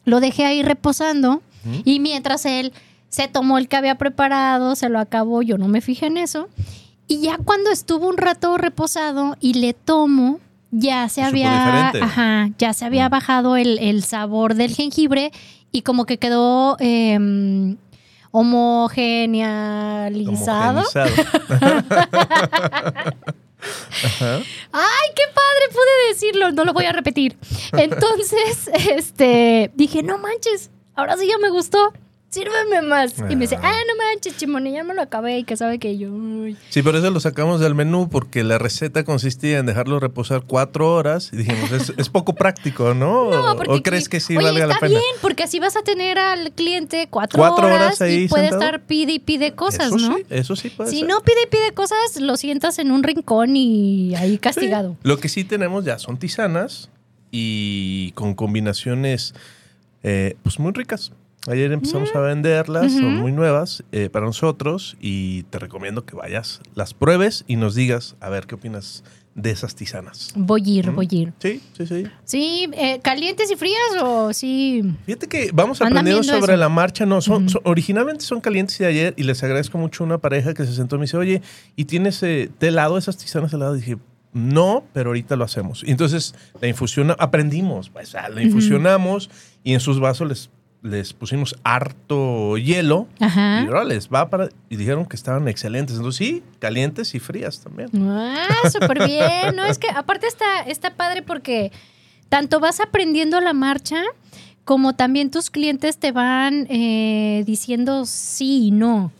lo dejé ahí reposando y mientras él se tomó el que había preparado, se lo acabó, yo no me fijé en eso. Y ya cuando estuvo un rato reposado y le tomo, ya se había, ajá, ya se había bajado el, el sabor del jengibre y como que quedó em, homogenealizado. Homogenizado. *laughs* ¡Ay, qué padre! Pude decirlo, no lo voy a repetir. Entonces, *laughs* este, dije, no manches, ahora sí ya me gustó. Sírveme más. Y me dice, ah, no manches, chimone, ya me lo acabé y que sabe que yo. uy". Sí, por eso lo sacamos del menú, porque la receta consistía en dejarlo reposar cuatro horas y dijimos, es, es poco práctico, ¿no? *laughs* No, ¿O- porque ¿O crees que sí oye, valga la está pena? bien, porque así vas a tener al cliente cuatro, Cuatro horas, horas ahí y puede sentado. estar pide y pide cosas, eso ¿no? sí, eso sí puede Si ser. no pide y pide cosas, lo sientas en un rincón y ahí Sí. castigado. Lo que sí tenemos ya son tisanas y con combinaciones eh, pues muy ricas. Ayer empezamos a venderlas, son muy nuevas eh, para nosotros y te recomiendo que vayas, las pruebes y nos digas a ver qué opinas de esas tisanas. Voy a ir, voy a ir. Sí, sí, sí. Sí, eh, ¿calientes y frías o sí? Fíjate que vamos aprendiendo sobre eso. la marcha. No, son, son- originalmente son calientes de ayer y les agradezco mucho a una pareja que se sentó y me dice, oye, ¿y tienes eh, té helado, esas tisanas heladas? Dije, no, pero ahorita lo hacemos. Y entonces la infusión, aprendimos, pues, la infusionamos y en sus vasos les, les pusimos harto hielo Ajá. y ahora les va para... Y dijeron que estaban excelentes. Entonces sí, calientes y frías también. Ah, súper bien. No, es que aparte está, está padre porque tanto vas aprendiendo la marcha como también tus clientes te van eh, diciendo sí y no.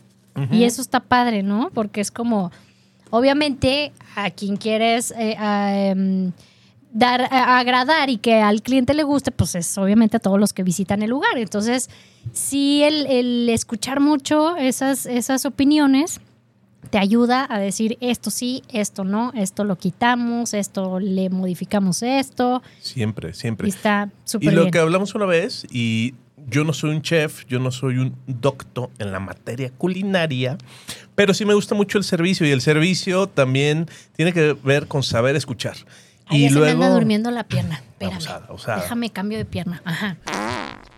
Y eso está padre, ¿no? Porque es como, obviamente, a quien quieres eh, a, em, dar, a- agradar y que al cliente le guste, pues es obviamente a todos los que visitan el lugar. Entonces, sí, el, el escuchar mucho esas, esas opiniones te ayuda a decir esto sí, esto no, esto lo quitamos, esto le modificamos esto. Siempre, siempre. Y está Y súper lo bien. que hablamos una vez, y yo no soy un chef, yo no soy un doctor en la materia culinaria, pero sí me gusta mucho el servicio y el servicio también tiene que ver con saber escuchar. Ay, y se me luego anda durmiendo la pierna. *clears throat* Espérame. Abusada, abusada. Déjame cambio de pierna. Ajá. *laughs*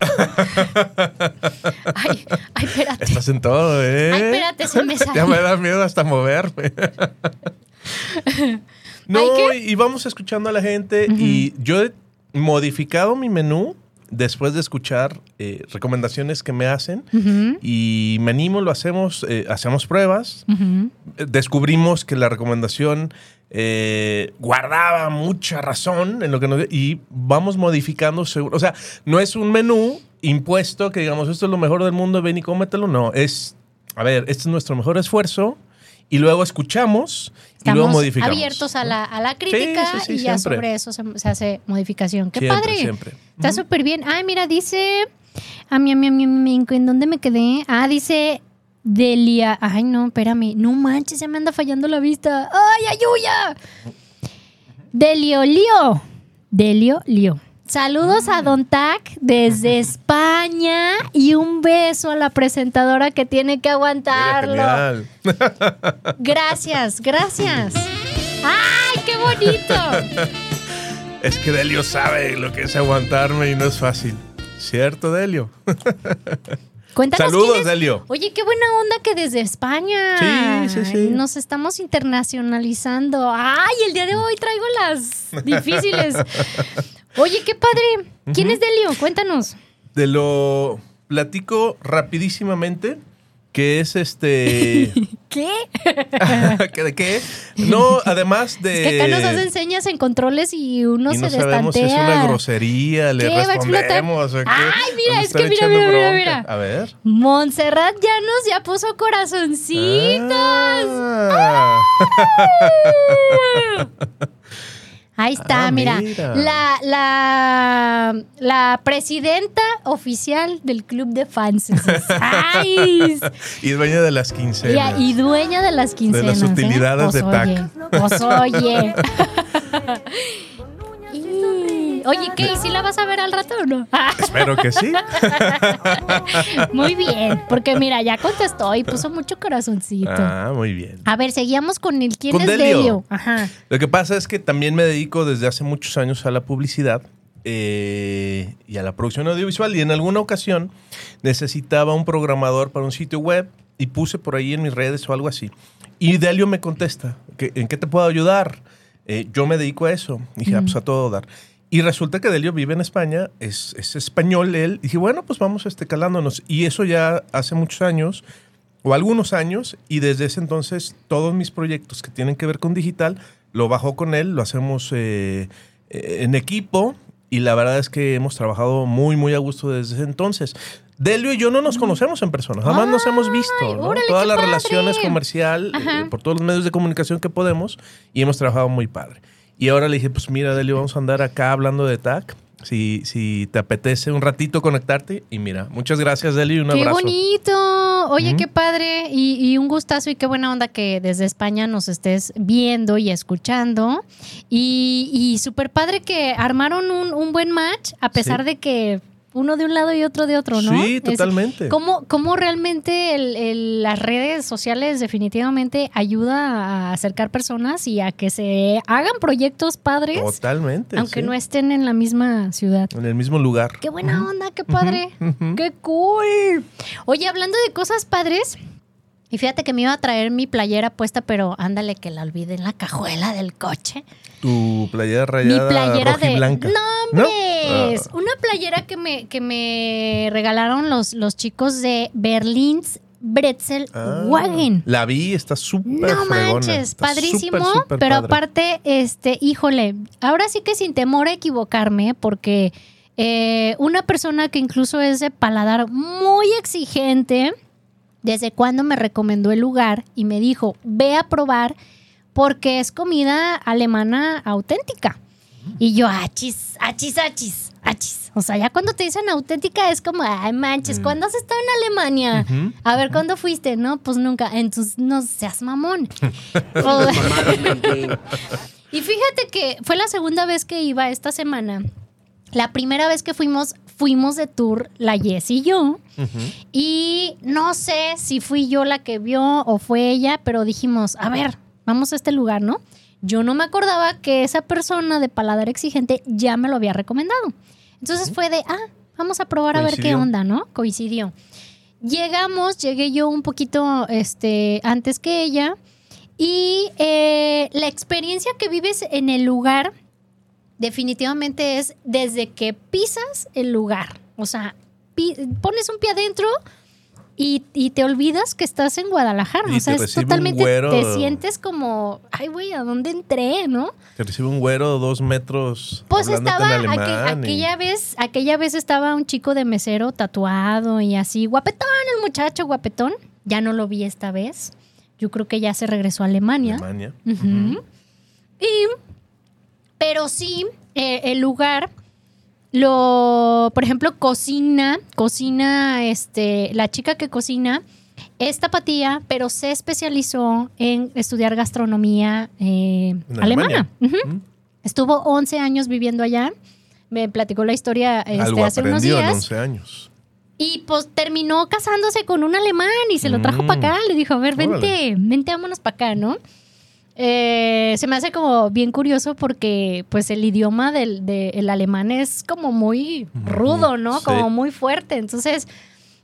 ay, ay, espérate. estás en todo, ¿eh? Ay, espérate, se me sale. *laughs* ya me da miedo hasta moverme. *laughs* no, y vamos escuchando a la gente y yo he modificado mi menú después de escuchar eh, recomendaciones que me hacen y me animo, lo hacemos, eh, hacemos pruebas, descubrimos que la recomendación eh, guardaba mucha razón en lo que nos y vamos modificando seguro. O sea, no es un menú impuesto que digamos esto es lo mejor del mundo, ven y cómetelo. No, es, a ver, este es nuestro mejor esfuerzo y luego escuchamos y luego modificamos. abiertos a la, a la crítica sí, sí, y ya siempre. sobre eso se, se hace modificación. ¡Qué Siempre, padre! siempre. Está súper bien. Ay, mira, dice. A mí, a mí, a mí, a mí, ¿en dónde me quedé? Ah, dice Delia. Ay, no, espérame. No manches, ya me anda fallando la vista. ¡Ay, ayuya! Delio Lío. Delio Lío. Saludos a Don Tac desde *laughs* España y un beso a la presentadora que tiene que aguantarlo. *laughs* *laughs* Gracias, gracias. ¡Ay, qué bonito! Es que Delio sabe lo que es aguantarme y no es fácil. ¿Cierto, Delio? Cuéntanos Saludos, Delio. Oye, qué buena onda que desde España. Sí, sí, sí. Nos estamos internacionalizando. Ay, el día de hoy traigo las *laughs* difíciles. Oye, qué padre. ¿Quién es Delio? Cuéntanos. Te lo platico rapidísimamente, que es este... *laughs* ¿Qué? *laughs* ¿Qué ¿De qué? No, además de... Es que acá nos hacen señas en controles y uno y se no sabemos si es una grosería, le ¿Qué? ¿Va a explotar? respondemos. o qué. Ay, mira, es que mira, mira, mira, mira. A ver. Montserrat Llanos ya puso corazoncitos. Ah. *laughs* Ahí está, Ah, mira. mira. La, la, la presidenta oficial del club de fans. *laughs* ¡Ay! y dueña de las quincenas. y dueña de las quincenas. ¿eh? utilidades Pues de oye, Pues oye. *laughs* *laughs* Oye, ¿qué? ¿Y si la vas a ver al rato o no? *laughs* Espero que sí. muy bien, porque mira, ya contestó y puso mucho corazoncito. Ah, muy bien. A ver, seguíamos con el quién Con es Delio. Delio. Ajá. Lo que pasa es que también me dedico desde hace muchos años a la publicidad eh, y a la producción audiovisual y en alguna ocasión necesitaba un programador para un sitio web y puse por ahí en mis redes o algo así. Y Delio me contesta, ¿qué- ¿en qué te puedo ayudar? Eh, yo me dedico a eso. dije, ah, pues a todo dar. Y resulta que Delio vive en España, es, es español él. dije, bueno, pues vamos este, calándonos. Y eso ya hace muchos años, o algunos años, y desde ese entonces todos mis proyectos que tienen que ver con digital, lo bajo con él, lo hacemos eh, eh, en equipo, y la verdad es que hemos trabajado muy, muy a gusto desde ese entonces. Delio y yo no nos conocemos en persona, jamás nos hemos visto. Ay, ¿no? órale, Todas las padre. relaciones comercial, eh, por todos los medios de comunicación que podemos, y hemos trabajado muy padre. Y ahora le dije, pues mira, Delio, vamos a andar acá hablando de TAC. Si, si te apetece un ratito conectarte. Y mira, muchas gracias, Delio, y un Qué abrazo. bonito. Oye, qué padre. Y, y un gustazo y qué buena onda que desde España nos estés viendo y escuchando. Y, y súper padre que armaron un, un buen match, a pesar Sí. de que uno de un lado y otro de otro, ¿no? Sí, Es- totalmente. ¿Cómo, cómo realmente el- el- las redes sociales definitivamente ayuda a acercar personas y a que se hagan proyectos padres, Totalmente. aunque sí. no estén en la misma ciudad? En el mismo lugar. Qué buena onda, qué padre. Qué cool. Oye, hablando de cosas padres, y fíjate que me iba a traer mi playera puesta, pero ándale que la olvidé en la cajuela del coche. Tu playera Mi rayada playera de. rojiblanca. No, ¿No? hombre. Ah. Una playera que me, que me regalaron los, los chicos de Berlin's Bretzel Ah, Wagen. La vi, está súper No fregona. manches, padrísimo, pero padre. aparte, este, híjole, ahora sí que sin temor a equivocarme, porque eh, una persona que incluso es de paladar muy exigente, desde cuando me recomendó el lugar y me dijo, ve a probar porque es comida alemana auténtica. Y yo, achis, achis, achis, achis. O sea, ya cuando te dicen auténtica es como, ay, manches, ¿cuándo has estado en Alemania? A ver, ¿cuándo fuiste? No, pues nunca. Entonces, no seas mamón. *laughs* *laughs* Jane. y fíjate que fue la segunda vez que iba esta semana. La primera vez que fuimos, fuimos de tour, la Jess y yo. Y no sé si fui yo la que vio o fue ella, pero dijimos, a ver, vamos a este lugar, ¿no? Yo no me acordaba que esa persona de paladar exigente ya me lo había recomendado. Entonces fue de, ah, vamos a probar a ver qué onda, ¿no? Coincidió. Llegamos, llegué yo un poquito este, antes que ella. Y eh, la experiencia que vives en el lugar definitivamente es desde que pisas el lugar. O sea, pones un pie adentro y, y te olvidas que estás en Guadalajara. Y o sea, es totalmente, güero. te sientes como, ay, güey, ¿a dónde entré, no? Te recibe un güero dos metros. Pues estaba, en y- aquella vez, aquella vez estaba un chico de mesero tatuado y así, guapetón el muchacho, guapetón. Ya no lo vi esta vez. Yo creo que ya se regresó a Alemania. Alemania. Y, pero sí, eh, el lugar, lo, por ejemplo, cocina, cocina, este, la chica que cocina es tapatía, pero se especializó en estudiar gastronomía eh, alemana. Ujú. Estuvo 11 años viviendo allá. Me platicó la historia este, Algo hace unos en días. 11 años. Y pues terminó casándose con un alemán y se lo trajo Mm. para acá. Le dijo, a ver, vente, Órale. vente, vámonos para acá, ¿no? Eh, se me hace como bien curioso porque pues el idioma del de- el alemán es como muy rudo, ¿no? sí. Como muy fuerte. Entonces,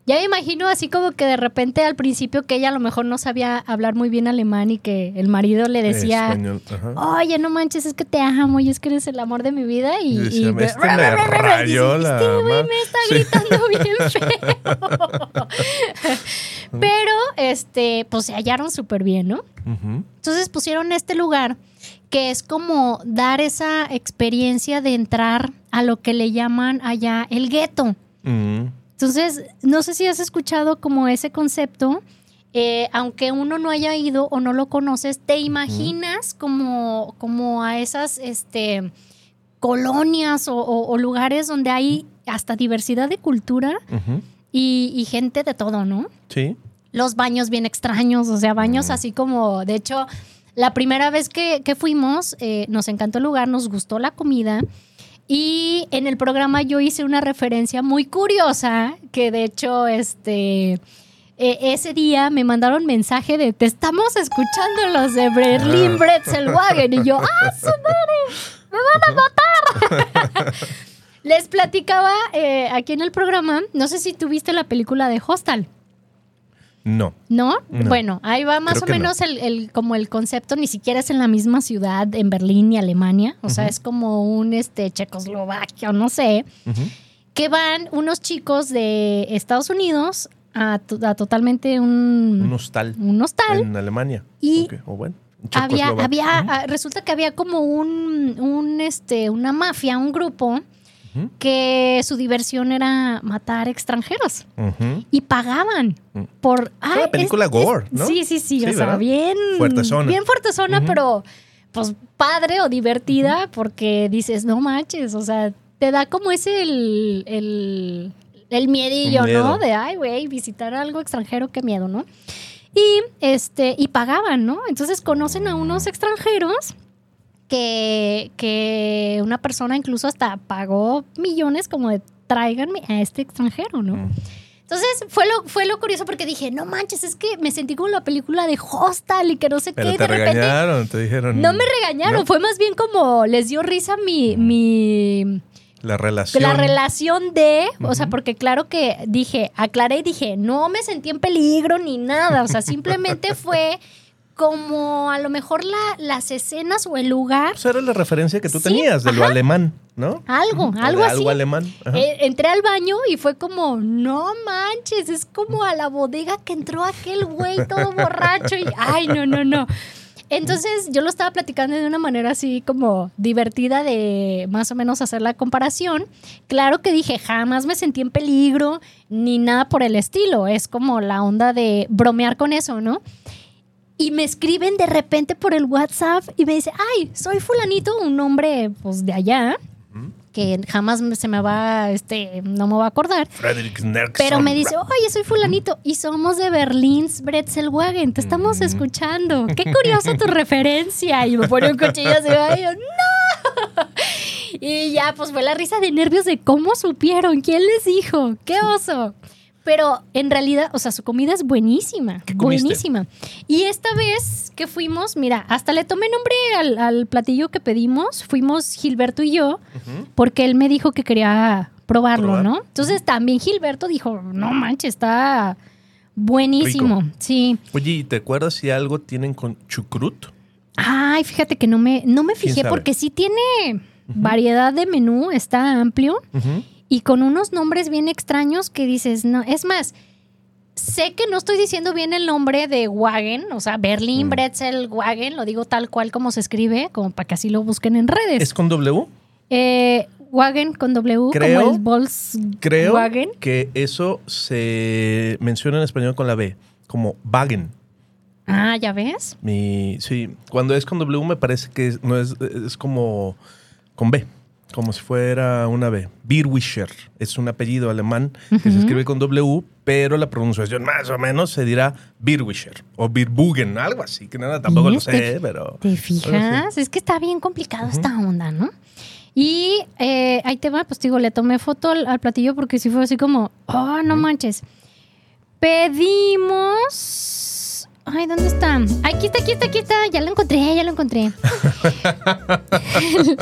ya me imagino así como que de repente al principio que ella a lo mejor no sabía hablar muy bien alemán y que el marido le decía, Español, oye, no manches, es que te amo y es que eres el amor de mi vida. Y, Y y- "Este me *laughs* rayó la Este güey madre". me está gritando bien *laughs* feo. Pero, este, pues se hallaron súper bien, ¿no? Entonces pusieron este lugar que es como dar esa experiencia de entrar a lo que le llaman allá el gueto. Entonces, no sé si has escuchado como ese concepto, eh, aunque uno no haya ido o no lo conoces, te imaginas como, como a esas este, colonias o, o- o lugares donde hay hasta diversidad de cultura y, y gente de todo, ¿no? Sí. Los baños bien extraños, o sea, baños así como, de hecho, la primera vez que, que fuimos, eh, nos encantó el lugar, nos gustó la comida. Y en el programa yo hice una referencia muy curiosa, que de hecho, este, eh, ese día me mandaron mensaje de te estamos escuchando los de Berlin Bretzelwagen. Y yo, ¡ah, su madre! ¡Me van a matar! *laughs* Les platicaba eh, aquí en el programa, no sé si tuviste la película de Hostal. No. ¿No? No. Bueno, ahí va más Creo o no. menos el, el- como el concepto, ni siquiera es en la misma ciudad, en Berlín ni Alemania, o sea, es como un este Checoslovaquia o no sé, que van unos chicos de Estados Unidos a, a totalmente un, Un hostal. un hostal. En Alemania. Y Ok, O bueno. en Había, había, ah, resulta que había como un, un, este, una mafia, un grupo Que su diversión era matar extranjeros y pagaban Mm. por Es una película gore, ¿no? Sí, sí, sí, Sí, o sea, bien Fuertezona. bien fuertezona, pero pues padre o divertida porque dices, "No manches", o sea, te da como ese el el, el miedillo, miedo. ¿no? De, ay, güey, visitar algo extranjero, qué miedo, ¿no? Y este y pagaban, ¿no? Entonces conocen a unos extranjeros que, que una persona incluso hasta pagó millones como de tráiganme a este extranjero, ¿no? Mm. Entonces fue lo, fue lo curioso porque dije, no manches, es que me sentí como la película de Hostal y que no sé Pero qué. te de repente regañaron, te dijeron. no me regañaron, ¿No? fue más bien como les dio risa mi, mi La relación. la relación de, o sea, porque claro que dije, aclaré y dije, no me sentí en peligro ni nada, o sea, simplemente *laughs* fue como a lo mejor la, las escenas o el lugar, Pues era la referencia que tú Sí, tenías de lo alemán, ¿no? algo, algo así. Algo alemán. Eh, entré al baño y fue como, no manches, es como a la bodega que entró aquel güey todo borracho y, ay, no, no, no. Entonces yo lo estaba platicando de una manera así como divertida de más o menos hacer la comparación. Claro que dije, jamás me sentí en peligro ni nada por el estilo. Es como la onda de bromear con eso, ¿no? Y me escriben de repente por el WhatsApp y me dice, ay, soy fulanito, un hombre pues de allá, que jamás se me va, este, no me va a acordar. Pero me dice, oye, soy fulanito y somos de Berlín's Bretzelwagen, te estamos escuchando. Qué curiosa tu referencia. Y me pone un cuchillo así, y yo, no. *laughs* Y ya, pues fue la risa de nervios de cómo supieron, quién les dijo, qué oso. Pero en realidad, o sea, su comida es buenísima, ¿Qué buenísima. Y esta vez que fuimos, mira, hasta le tomé nombre al, al platillo que pedimos, fuimos Gilberto y yo, porque él me dijo que quería probarlo, Probar. ¿no? Entonces también Gilberto dijo, no manches, está buenísimo. Rico. Sí. Oye, ¿y te acuerdas si algo tienen con chucrut? Ay, fíjate que no me, no me ¿Quién fijé porque sí tiene variedad de menú, está amplio Ujú. Y con unos nombres bien extraños que dices, no, es más, sé que no estoy diciendo bien el nombre de Wagen, o sea, Berlin Mm. Bretzel Wagen, lo digo tal cual como se escribe, como para que así lo busquen en redes. ¿Es con W? Eh, Wagen con W, Creo- como el Volkswagen. Creo que eso se menciona en español con la B, como Wagen. Ah, ¿ya ves? Mi, sí, cuando es con W me parece que no es, es como con B, como si fuera una B. Birwischer es un apellido alemán que se escribe con W, pero la pronunciación más o menos se dirá Birwischer o Birbugen, algo así, que nada, tampoco lo sé, ¿Te- pero... ¿Te fijas? Es que está bien complicado esta onda, ¿no? Y eh, ahí te va, pues digo, le tomé foto al, al platillo porque sí fue así como, oh, no manches. Pedimos. Ay, ¿dónde está? Aquí está, aquí está, aquí está. Ya lo encontré, ya lo encontré. el,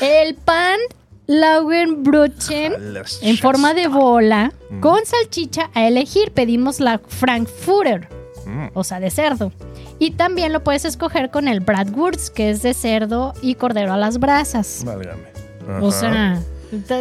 *laughs* el pan Laugenbrötchen Las en forma de bola Mm. con salchicha a elegir. Pedimos la Frankfurter Mm. o sea, de cerdo. Y también lo puedes escoger con el Bratwurst, que es de cerdo y cordero a las brasas. Válgame. O sea,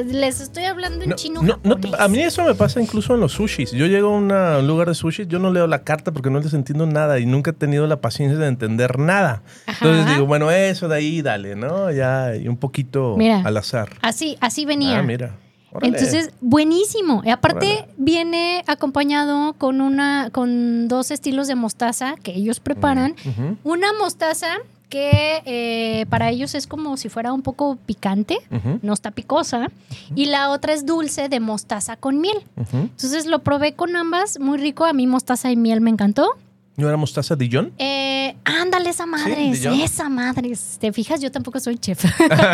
les estoy hablando en No, chino no, no te- japonés. a mí eso me pasa incluso en los sushis. Yo llego a una- un lugar de sushis, yo no leo la carta porque no les entiendo nada y nunca he tenido la paciencia de entender nada. Ajá. Entonces digo, bueno, eso de ahí, dale, ¿no? Ya, y un poquito Mira. al azar. Así, así venía. Ah, mira. Órale. Entonces, buenísimo. Y aparte, Órale. viene acompañado con una, con dos estilos de mostaza que ellos preparan. Una mostaza que eh, para ellos es como si fuera un poco picante, no está picosa. Y la otra es dulce de mostaza con miel. Entonces lo probé con ambas, muy rico. A mí mostaza y miel me encantó. ¿No era mostaza Dijon? Eh, ándale, esa madre, esa madre. ¿Te fijas? Yo tampoco soy chef.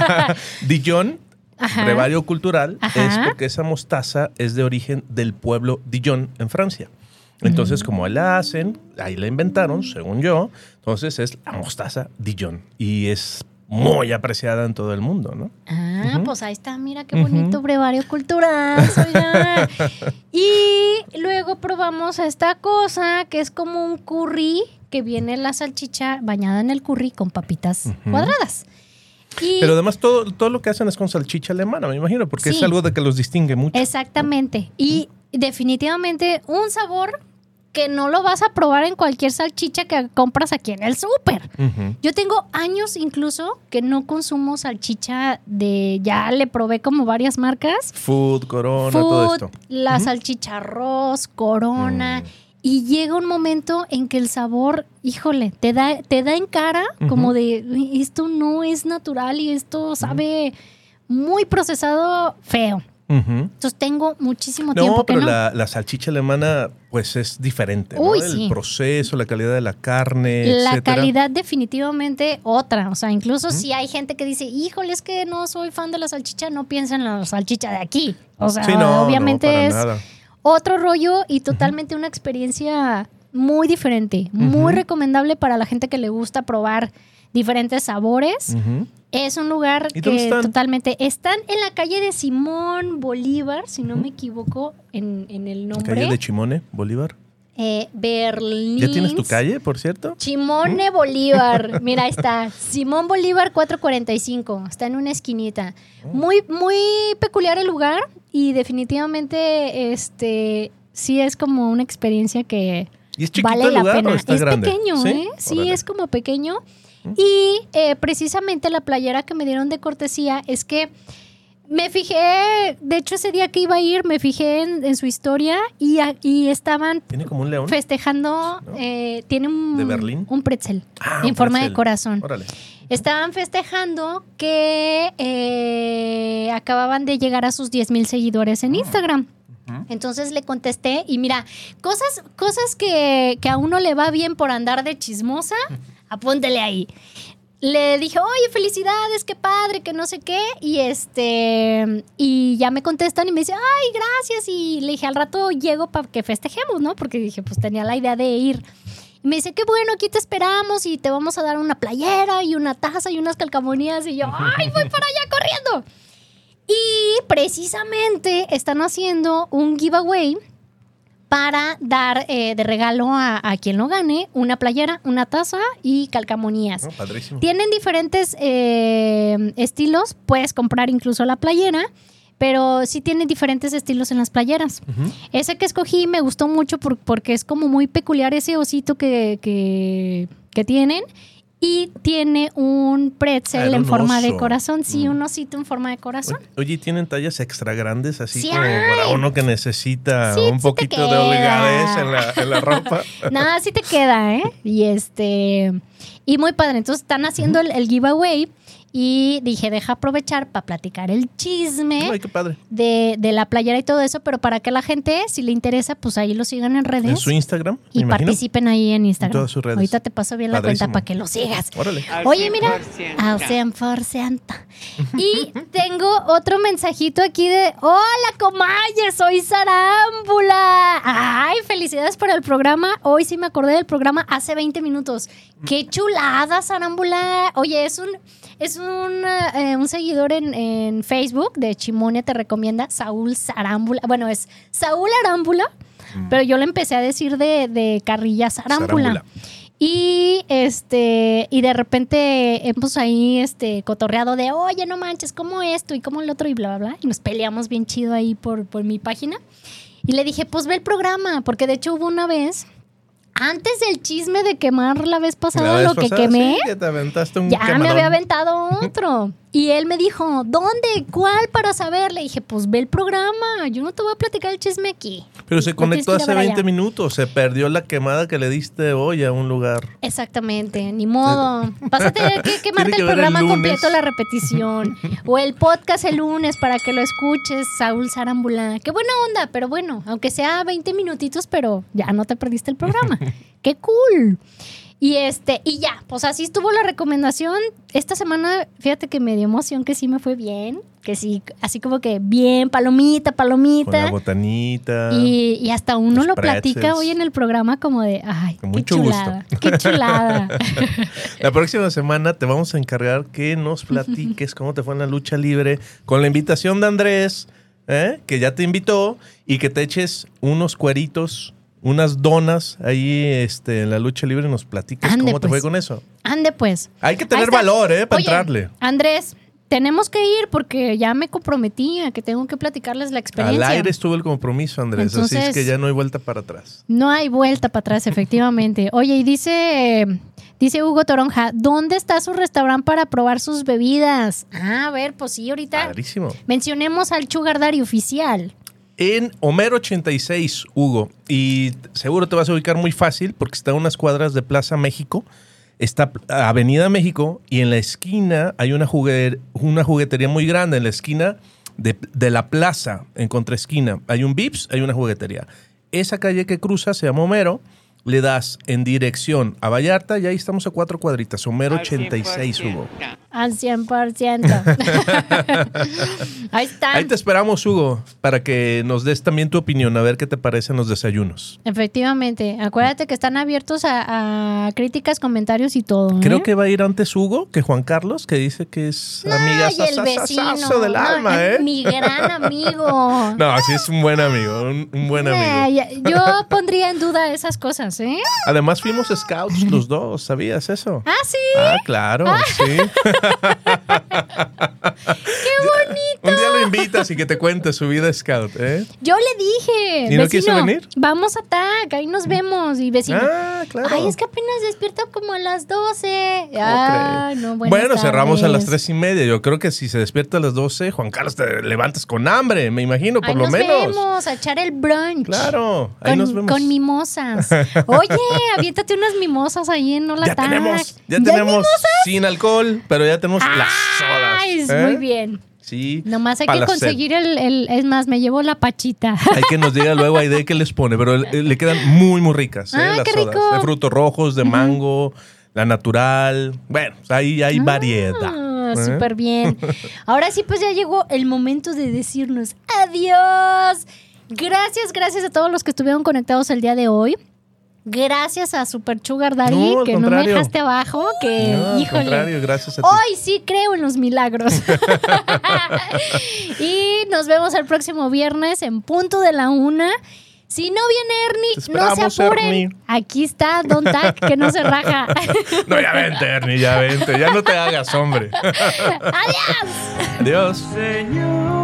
*laughs* Dijon Ajá. brevario cultural, Ajá. es porque esa mostaza es de origen del pueblo Dijon en Francia. Entonces, como la hacen, ahí la inventaron, según yo, entonces es la mostaza Dijon y es muy apreciada en todo el mundo, ¿no? Ah, pues ahí está, mira qué bonito brevario cultural, *laughs* oigan. Y luego probamos esta cosa que es como un curry, que viene la salchicha bañada en el curry con papitas cuadradas. Y Pero además todo, todo lo que hacen es con salchicha alemana, me imagino, porque Sí. es algo de que los distingue mucho. exactamente. Y definitivamente un sabor que no lo vas a probar en cualquier salchicha que compras aquí en el súper. Yo tengo años incluso que no consumo salchicha de, ya le probé como varias marcas. Food, corona, todo Food, esto. la salchicha arroz, corona. Mm. Y llega un momento en que el sabor, híjole, te da, te da en cara como de "Uy, esto no es natural y esto sabe muy procesado feo. Entonces tengo muchísimo tiempo No, que pero no. La, la salchicha alemana, pues es diferente. ¿no? Uy, El sí. proceso, la calidad de la carne, La etcétera. calidad definitivamente otra. O sea, incluso si hay gente que dice, híjole, es que no soy fan de la salchicha, no piensa en la salchicha de aquí. O sea, Sí, no, obviamente no, es nada. otro rollo y totalmente una experiencia muy diferente, muy recomendable para la gente que le gusta probar diferentes sabores. Ujú. Es un lugar ¿Y dónde que están? totalmente están en la calle de Simón Bolívar, si no me equivoco en, en el nombre. Calle de Chimone, Bolívar. Eh, Berlín. ¿Ya tienes tu calle, por cierto? Chimone Bolívar. *laughs* Mira, ahí está. Simón Bolívar 445. Está en una esquinita. Muy, muy peculiar el lugar y definitivamente este sí es como una experiencia que ¿Y es chiquito vale el la pena. o está es grande? pequeño, ¿Sí? ¿eh? Sí, Órale. es como pequeño. Y eh, precisamente la playera que me dieron de cortesía es que me fijé, de hecho ese día que iba a ir, me fijé en, en su historia y, y estaban Tiene como un león. festejando, eh, tiene un, ¿De Berlín? un pretzel Ah, en un forma de corazón. Órale. Estaban festejando que eh, acababan de llegar a sus 10 mil seguidores en Instagram. Entonces le contesté y mira, cosas, cosas que, que a uno le va bien por andar de chismosa, *laughs* apúntele ahí. Le dije, oye, felicidades, qué padre, que no sé qué. Y este, y ya me contestan y me dice, ay, gracias. Y le dije, al rato llego para que festejemos, ¿no? Porque dije, pues tenía la idea de ir. Y me dice, qué bueno, aquí te esperamos y te vamos a dar una playera y una taza y unas calcamonías. Y yo, ay, voy para allá corriendo. Y precisamente están haciendo un giveaway para dar eh, de regalo a, a quien lo gane una playera, una taza y calcamonías. Padrísimo. Tienen diferentes eh, estilos, puedes comprar incluso la playera, pero sí tienen diferentes estilos en las playeras. Ese que escogí me gustó mucho por- porque es como muy peculiar ese osito que, que, que tienen. Y tiene un pretzel en forma de corazón. Sí, Mm. un osito en forma de corazón. Oye, ¿tienen tallas extra grandes así Sí como hay. para uno que necesita Sí, un sí poquito de holgadez en la, en la ropa? *laughs* Nada, sí te queda, ¿eh? Y este. Y muy padre. Entonces están haciendo el, el giveaway. Y dije, deja aprovechar para platicar el chisme Ay, qué padre. de, de la playera y todo eso. Pero para que la gente, si le interesa, pues ahí lo sigan en redes. En su Instagram, me y imagino. participen ahí en Instagram. En todas sus redes. Ahorita te paso bien la cuenta para que lo sigas. Órale. Oye, mira, al 100%. Y tengo otro mensajito aquí de, hola, comaye, soy Zarámbula. Ay, felicidades por el programa. Hoy sí me acordé del programa hace 20 minutos. Qué chulada, Zarámbula. Oye, es un, es un, eh, un seguidor en, en Facebook de Chimonia, te recomienda Saúl Zarámbula. Bueno, es Saúl Arámbula, pero yo le empecé a decir de, de Carrilla. Zarámbula. Y este, y de repente hemos ahí este cotorreado de oye, no manches, ¿cómo esto? y cómo el otro, y bla bla bla. Y nos peleamos bien chido ahí por, por mi página. Y le dije, pues ve el programa, porque de hecho hubo una vez, antes del chisme de quemar la vez pasada La vez lo que quemé, sí, que te aventaste un ya me había aventado otro. Y él me dijo, ¿dónde? ¿Cuál para saber? Le dije, pues ve el programa. Yo no te voy a platicar el chisme aquí. Pero se conectó hace ver allá. 20 minutos. Se perdió la quemada que le diste hoy a un lugar. Exactamente, ni modo. Vas a tener que *laughs* quemarte que el el programa lunes. completo, la repetición. *laughs* O el podcast el lunes para que lo escuches, Saúl Zarámbula. Qué buena onda, pero bueno, aunque sea 20 minutitos, pero ya no te perdiste el programa. *laughs* Qué cool. Y este, y ya, pues así estuvo la recomendación. Esta semana, fíjate que me dio emoción que sí me fue bien. Que sí, así como que bien, palomita, Con la palomita. botanita. Y, y hasta uno lo platica hoy en el programa como de, ay, Con qué mucho chulada, qué chulada. *laughs* La próxima semana te vamos a encargar que nos platiques cómo te fue en la lucha libre con la invitación de Andrés, ¿eh? que ya te invitó, y que te eches unos cueritos, unas donas ahí este, en la lucha libre y nos Ande, cómo te pues. fue con eso. Ande pues. Hay que tener valor, ¿eh? Para Oye, entrarle. Andrés, tenemos que ir porque ya me comprometí a que tengo que platicarles la Al experiencia. aire estuvo el compromiso, Andrés, así es Entonces- que ya no hay vuelta para atrás. No hay vuelta para atrás, efectivamente. *laughs* Oye, y dice, dice Hugo Toronja, ¿dónde está su restaurante para probar sus bebidas? Ah, a ver, pues sí, ahorita Padrísimo. mencionemos al Sugar Daddy oficial. En Homero 86, Hugo, y seguro te vas a ubicar muy fácil porque está a unas cuadras de Plaza México, está Avenida México y en la esquina hay una, juguetería muy grande, en la esquina de, de la plaza, en contraesquina. Hay un Vips, hay una juguetería. Esa calle que cruza se llama Homero, le das en dirección a Vallarta y ahí estamos a cuatro cuadritas, Homero 86, Hugo. Al 100%. *laughs* Ahí está. Ahí te esperamos, Hugo, para que nos des también tu opinión, a ver qué te parecen los desayunos. Efectivamente. Acuérdate que están abiertos a, a críticas, comentarios y todo. ¿eh? Creo que va a ir antes Hugo que Juan Carlos, que dice que es amiga Ay, el vecino. del No, alma, ¿eh? Mi gran amigo. *laughs* No, sí es un buen amigo, un, un buen amigo. Ay, yo pondría en duda esas cosas, ¿eh? Además fuimos scouts los dos, ¿sabías eso? *laughs* Ah, sí. Ah, claro, sí. *laughs* *laughs* ¡Qué bonito! Un día lo invitas y que te cuente su vida scout, ¿eh? Yo le dije. ¿Y no quiso venir? Vamos a TAC, ahí nos vemos. Y vecino. Ah, claro. Ay, es que apenas despierta como a las 12. ¿Cómo Ah, no, buenas bueno, cerramos a las tardes. tres y media. Yo creo que si se despierta a las 12, Juan Carlos te levantas con hambre, me imagino, por Ahí lo nos menos. vemos a echar el brunch. Claro, ahí Con, nos vemos. con mimosas. Oye, aviéntate unas mimosas ahí en Hola Ya Tac. tenemos, ya tenemos sin alcohol, pero ya tenemos las Ay, sodas. ¿eh? muy bien. Sí. Nomás hay que conseguir el, el- Es más, me llevo la pachita. Hay que nos diga luego ahí de qué les pone, pero le, le quedan muy, muy ricas. ¿eh? Ay, las qué sodas. rico. De frutos rojos, de mango, la natural. Bueno, ahí hay variedad. Ah, ¿eh? Súper bien. Ahora sí, pues ya llegó el momento de decirnos adiós. Gracias, gracias a todos los que estuvieron conectados el día de hoy. Gracias a Super Sugar Daddy, No, que no me dejaste abajo, que No, al híjole. contrario, gracias a ti. Hoy sí creo en los milagros. *laughs* *laughs* y nos vemos el próximo viernes en punto de la una. Si no viene Ernie, no se apuren. Ernie. Aquí está Don Tac, que no se raja. *laughs* No, ya vente, Ernie, ya vente. Ya no te hagas, hombre. ¡Adiós! Adiós. Señor,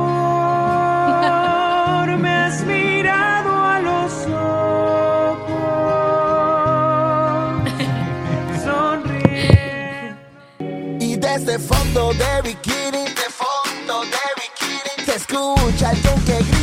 Y desde fondo de bikini, de fondo de bikini, se escucha alguien que grita.